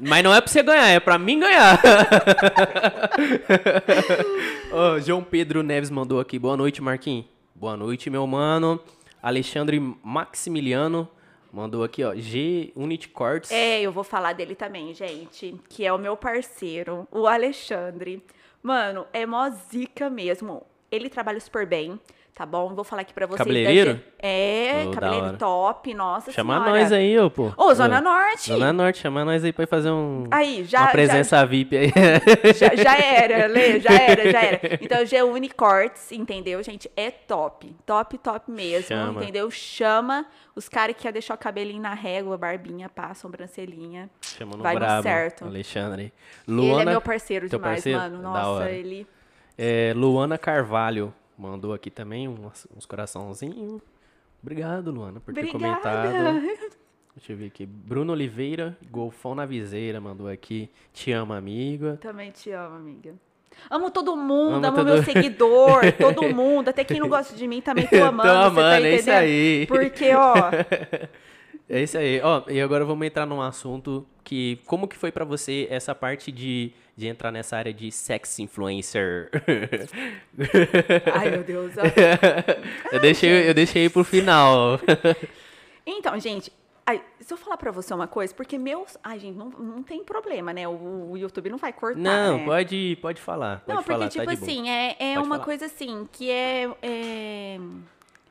Mas não é pra você ganhar, é pra mim ganhar. Ó, João Pedro Neves mandou aqui. Boa noite, Marquinhos. Boa noite, meu mano. Alexandre Maximiliano mandou aqui, ó. G Unity Cortes. É, eu vou falar dele também, gente, que é o meu parceiro, o Alexandre. Mano, é mó zica mesmo. Ele trabalha super bem, tá bom? Vou falar aqui pra vocês. Cabeleireiro? É, Oh, cabeleireiro top, nossa Chama senhora. nós aí, ô, pô. Ô, Zona Norte. Zona Norte, chama nós aí pra fazer um, Aí, já- uma já- presença VIP aí. já, já era, Lê, já era, já era. Então, G Unicorts, entendeu, gente? É top. Top, top mesmo, Chama. entendeu? Chama os caras que quer deixar o cabelinho na régua, barbinha, pá, sobrancelhinha. Chama no Vai brabo, certo. Alexandre. ele Luana, é meu parceiro demais, parceiro? mano. Nossa, ele... É, Luana Carvalho mandou aqui também uns, uns coraçãozinhos. Obrigado, Luana, por ter Obrigada. comentado. Deixa eu ver aqui. Bruno Oliveira, Golfão na Viseira, mandou aqui. Te amo, amiga. Também te amo, amiga. Amo todo mundo, Amo amo, todo- meu seguidor, todo mundo. Até quem não gosta de mim também tô Tô amando. você amando, tá é isso aí. Porque, ó, É isso aí. Ó, e agora vamos entrar num assunto que... Como que foi pra você essa parte de, de entrar nessa área de sex influencer? ai meu Deus. eu, deixei, eu deixei pro final. Então, gente, ai, se eu falar pra você uma coisa, porque meus. Ai, gente, não, não tem problema, né? O, o YouTube não vai cortar. Não, né? pode, pode falar. Pode Não, porque, falar, tipo tá de boa. assim, é, é Pode uma falar. coisa assim, que é, é-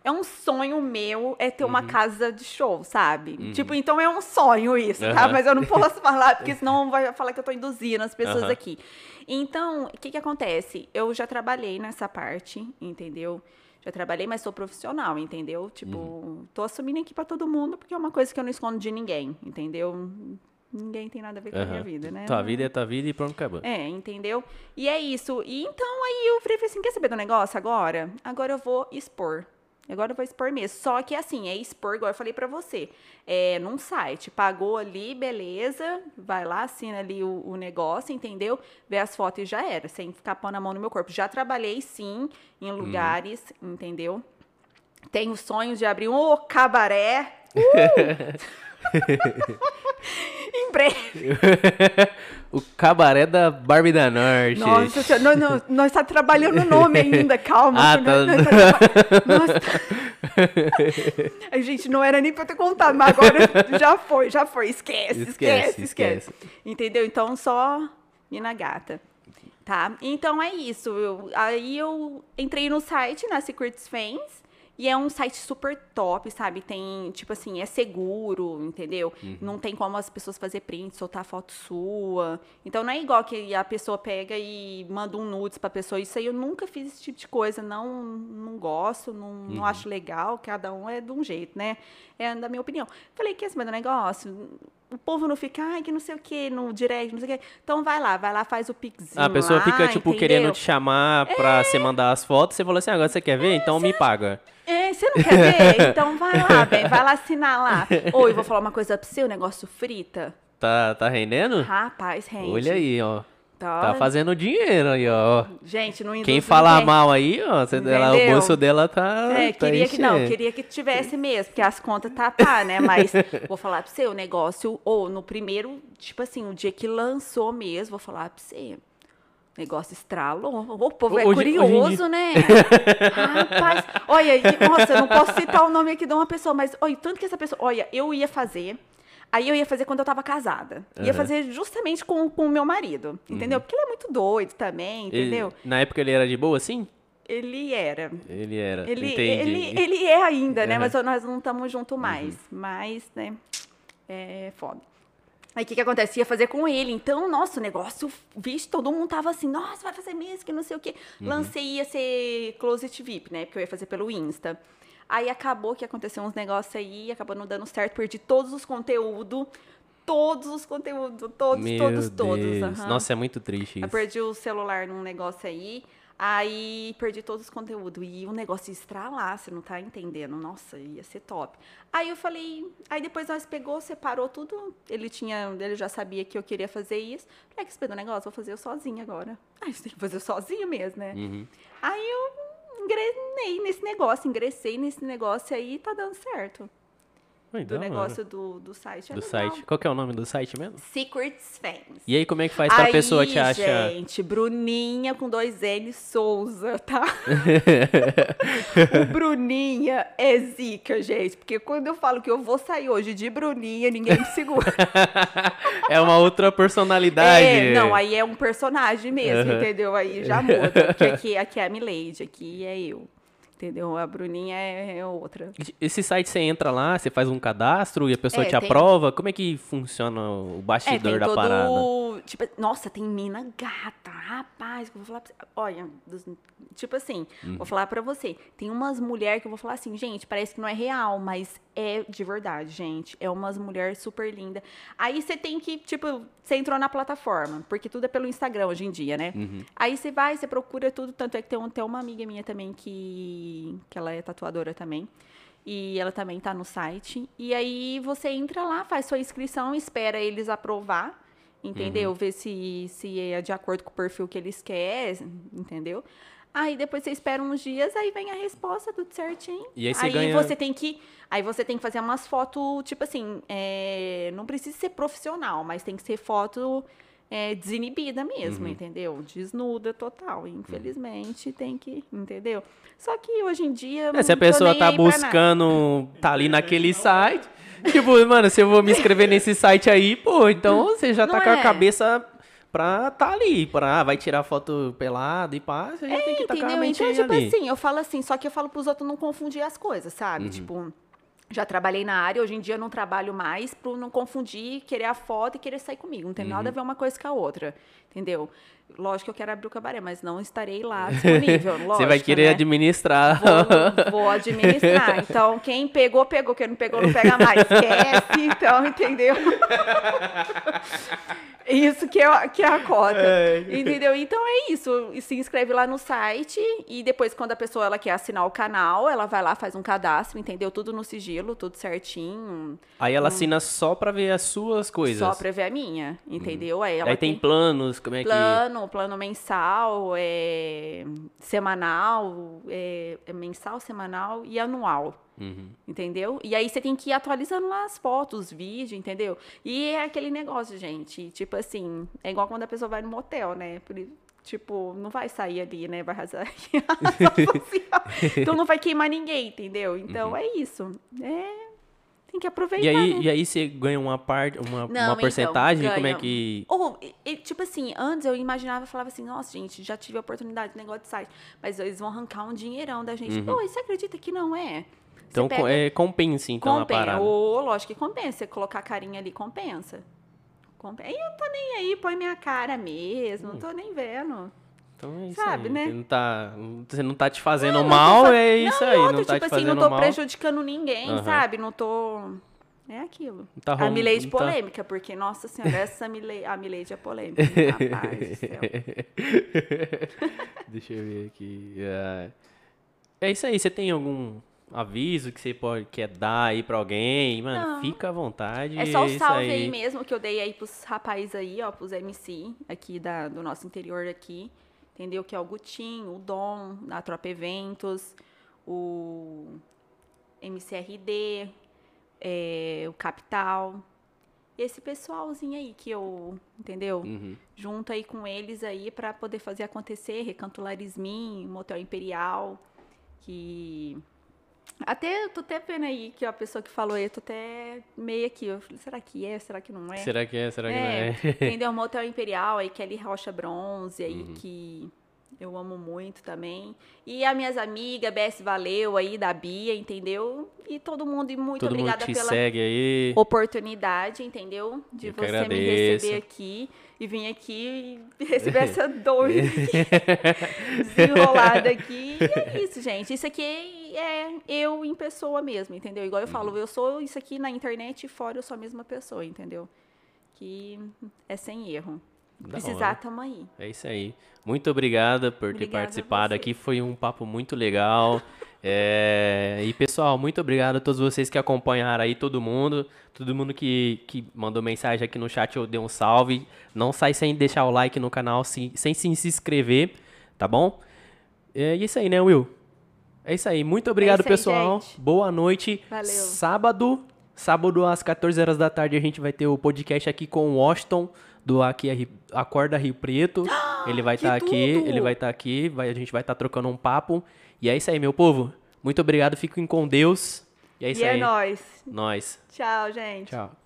é um sonho meu é ter Uhum. uma casa de show, sabe? Tipo, então é um sonho isso, tá? Aham. Mas eu não posso falar, porque senão vai falar que eu tô induzindo as pessoas aqui. Então, o que que acontece? Eu já trabalhei nessa parte, entendeu? Já trabalhei, mas sou profissional, entendeu? Tipo, Uhum. tô assumindo aqui pra todo mundo, porque é uma coisa que eu não escondo de ninguém, entendeu? Ninguém tem nada a ver com a minha vida, né? Tua vida é tua vida e pronto, acabou. É, entendeu? E é isso. E então aí eu falei assim, quer saber do negócio agora? Agora eu vou expor. Agora eu vou expor mesmo. Só que assim, é expor, igual eu falei pra você. É num site. Pagou ali, beleza. Vai lá, assina ali o, o negócio, entendeu? Vê as fotos e já era. Sem ficar pondo a mão no meu corpo. Já trabalhei, sim, em lugares, entendeu? Tenho sonhos de abrir um cabaré. Uh! o cabaré da Barbie da Norte. Nossa, senhora, nós, nós, nós tá trabalhando o nome ainda, calma. Ah, tá. nós tá nós tá- Ai, gente, não era nem pra eu ter contado, mas agora já foi, já foi. Esquece, Esquece, esquece, esquece. Entendeu? Então, só mina gata. Tá? Então, é isso. Eu- aí eu entrei no site, na Secrets Fans, e é um site super top, sabe? Tem, tipo assim, é seguro, entendeu? Não tem como as pessoas fazer print, soltar foto sua. Então não é igual que a pessoa pega e manda um nudes pra pessoa. Isso aí eu nunca fiz esse tipo de coisa. Não, não gosto, não, não acho legal. Cada um é de um jeito, né? É da minha opinião. Falei, quer saber do negócio? O povo não fica, ai, que não sei o que, no direct, não sei o que. Então vai lá, vai lá, faz o pixinho. A pessoa lá, fica, tipo, entendeu? querendo te chamar pra você mandar as fotos. Você falou assim, agora você quer ver? Então me paga. É, você não quer ver? Então vai lá, bem, vai lá assinar lá. Oi, vou falar uma coisa pra você, o negócio frita. Tá, tá rendendo? Rapaz, rende. Olha aí, ó. Tá, Tá fazendo dinheiro aí, ó. Gente, não Quem falar mal aí, ó, você, ela, o bolso dela tá. É, tá queria que não, queria que tivesse mesmo, porque as contas tá, tá, né? Mas vou falar pra você, o negócio, ou no primeiro, tipo assim, o dia que lançou mesmo, vou falar pra você. O negócio estralou. O povo é Hoje- hoje curioso, dia- né? Rapaz, olha, nossa, eu não posso citar o nome aqui de uma pessoa, mas olha, tanto que essa pessoa, olha, eu ia fazer. Aí eu ia fazer quando eu tava casada. Ia Aham. fazer justamente com o meu marido, entendeu? Porque ele é muito doido também, Ele- entendeu? na época ele era de boa, assim? Ele era. Ele era. Ele, Entendi. ele, ele é ainda, né? Aham. Mas nós não estamos juntos mais. Mas, né? É foda. Aí o que, que acontece? Ia fazer com ele. Então, nossa, o negócio, vixe, todo mundo tava assim, nossa, vai fazer mesmo, que não sei o quê. Lancei, ia ser Closet VIP, né? Porque eu ia fazer pelo Insta. Aí acabou que aconteceu uns negócios aí, acabou não dando certo, perdi todos os conteúdos. Todos os conteúdos, todos, Meu todos, todos. Aham. Nossa, é muito triste Eu isso. perdi o celular num negócio aí, aí perdi todos os conteúdos. E o negócio ia estralar, você não tá entendendo. Nossa, ia ser top. Aí eu falei, aí depois nós pegou, separou tudo. Ele tinha, ele já sabia que eu queria fazer isso. Falei, que esse o negócio, vou fazer eu sozinha agora. Aí você tem que fazer sozinho mesmo, né? Uhum. Aí eu engrenei nesse negócio, ingressei nesse negócio aí e tá dando certo. Do negócio do, do site. É Do legal. site. Qual que é o nome do site mesmo? Secrets Fans. E aí, como é que faz pra Aí, pessoa te achar? gente, Bruninha com dois N Souza, tá? o Bruninha é zica, gente. Porque quando eu falo que eu vou sair hoje de Bruninha, ninguém me segura. É uma outra personalidade. É, não, aí é um personagem mesmo, Aham. entendeu? Aí já muda. Porque aqui, aqui é a Milady, aqui é eu. Entendeu? A Bruninha é, é outra. Esse site você entra lá, você faz um cadastro e a pessoa É, te tem- aprova. Como é que funciona o É, bastidor tem da todo. parada? Tipo, nossa, tem mina gata, rapaz, que eu vou falar pra você. Olha, tipo assim, Uhum. vou falar pra você. Tem umas mulheres que eu vou falar assim, gente, parece que não é real, mas é de verdade, gente. É umas mulheres super lindas. Aí você tem que, tipo, você entrou na plataforma, porque tudo é pelo Instagram hoje em dia, né? Uhum. Aí você vai, você procura tudo, tanto é que tem, tem uma amiga minha também que, que ela é tatuadora também. E ela também tá no site. E aí você entra lá, faz sua inscrição, espera eles aprovar, entendeu? Uhum. Ver se, se é de acordo com o perfil que eles querem, entendeu? Aí depois você espera uns dias, aí vem a resposta, tudo certinho. E aí você ganha- você tem que. Aí você tem que fazer umas fotos, tipo assim, é, não precisa ser profissional, mas tem que ser foto é, desinibida mesmo, Uhum. entendeu? Desnuda total. Infelizmente tem que, entendeu? Só que hoje em dia. É, se a pessoa tá buscando, tá ali naquele site. Tipo, mano, se eu vou me inscrever nesse site aí, pô, então você já tá Não com a é? cabeça pra tá ali, pra, ah, vai tirar foto pelada e pá, você já tem que tacar a Entendeu? mente Então, tipo ali. assim, eu falo assim, só que eu falo pros outros não confundir as coisas, Uhum. sabe? Tipo, já trabalhei na área, hoje em dia eu não trabalho mais pro não confundir, querer a foto e querer sair comigo. Não tem Uhum. nada a ver uma coisa com a outra, entendeu? Lógico que eu quero abrir o cabaré, mas não estarei lá disponível, lógico, você vai querer né? administrar. Vou, vou administrar. Então, quem pegou, pegou. Quem não pegou, não pega mais. Esquece, então, entendeu? Isso que é, que é a cota. É. Entendeu? Então é isso. Se inscreve lá no site e depois, quando a pessoa ela quer assinar o canal, ela vai lá, faz um cadastro, entendeu? Tudo no sigilo, tudo certinho. Aí ela assina só pra ver as suas coisas. Só pra ver a minha, entendeu? Aí ela Aí tem planos, como é que... plano, plano mensal, é, semanal, é, é mensal, semanal e anual. Uhum. Entendeu? E aí você tem que ir atualizando lá as fotos, os vídeos, entendeu? E é aquele negócio, gente. Tipo assim, é igual quando a pessoa vai no motel, né? Por Tipo, não vai sair ali, né? Vai arrasar a ação social. Então não vai queimar ninguém, entendeu? Então é isso. É. Tem que aproveitar. Uhum. E aí, né? e aí você ganha uma parte, uma, Não, uma então, porcentagem? como é que... Ou, e- e, tipo assim, antes eu imaginava, falava assim, nossa, gente, já tive a oportunidade de negócio de site, mas eles vão arrancar um dinheirão da gente. Pô, e você acredita que não é? Você Uhum. Então, pega- é, compensa, então, a compensa. parada. Ô, lógico que compensa. Você colocar a carinha ali, compensa. Compensa. E eu tô nem aí, põe minha cara mesmo, não tô nem vendo. Então é isso Sabe, aí. né? Você não tá, você não tá te fazendo Não, não mal, fa- é isso não, aí. outra, não tá tipo te assim, não tô mal. prejudicando ninguém, Aham. sabe? Não tô... É aquilo. Tá a Milady tá- polêmica, porque, nossa senhora, essa Milady, a Milady é polêmica, rapaz do céu. Deixa eu ver aqui. É, é isso aí. Você tem algum aviso que você pode quer dar aí pra alguém? Mano, Não. fica à vontade. É só o isso salve aí. mesmo que eu dei aí pros rapazes aí, ó, pros MC aqui da, do nosso interior aqui. Entendeu? Que é o Gutinho, o Dom, da Tropa Eventos, o MCRD, é, o Capital. Esse pessoalzinho aí que eu, entendeu? Uhum. Junto aí com eles aí pra poder fazer acontecer, Recanto Larismin, Motel Imperial, que até eu tô até vendo aí que a pessoa que falou aí, eu tô até meio aqui, eu falei, será que é, será que não é? Será que é? Será que é, não é? entendeu? Motel Imperial aí, Kelly Rocha Bronze aí, Uhum. que eu amo muito também. E as minhas amigas, BS Valeu aí, da Bia, entendeu? E todo mundo, e muito Todo obrigada pela oportunidade, entendeu? De Eu você me receber aqui e vir aqui e receber essa doida desenrolada aqui. E é isso, gente. Isso aqui é eu em pessoa mesmo, entendeu? Igual eu Uhum. falo, eu sou isso aqui na internet e fora eu sou a mesma pessoa, entendeu? Que é sem erro. Da Precisar, hora. tamo aí. É isso aí. Muito obrigada por ter Obrigada a participado aqui. Foi um papo muito legal. É, E pessoal, muito obrigado a todos vocês que acompanharam aí, todo mundo. Todo mundo que, que mandou mensagem aqui no chat, eu dei um salve. Não sai sem deixar o like no canal, se- sem se inscrever, tá bom? É isso aí, né, Will? É isso aí. Muito obrigado, isso aí, pessoal. gente. Boa noite. Valeu. Sábado, sábado às 14 horas da tarde, a gente vai ter o podcast aqui com o Washington do aqui Acorda Rio Preto. Ele vai estar aqui, tudo! ele vai estar aqui, vai, a gente vai estar trocando um papo. E é isso aí, meu povo. Muito obrigado, fiquem com Deus. E é isso e aí. é nóis. Nós. Tchau, gente. Tchau.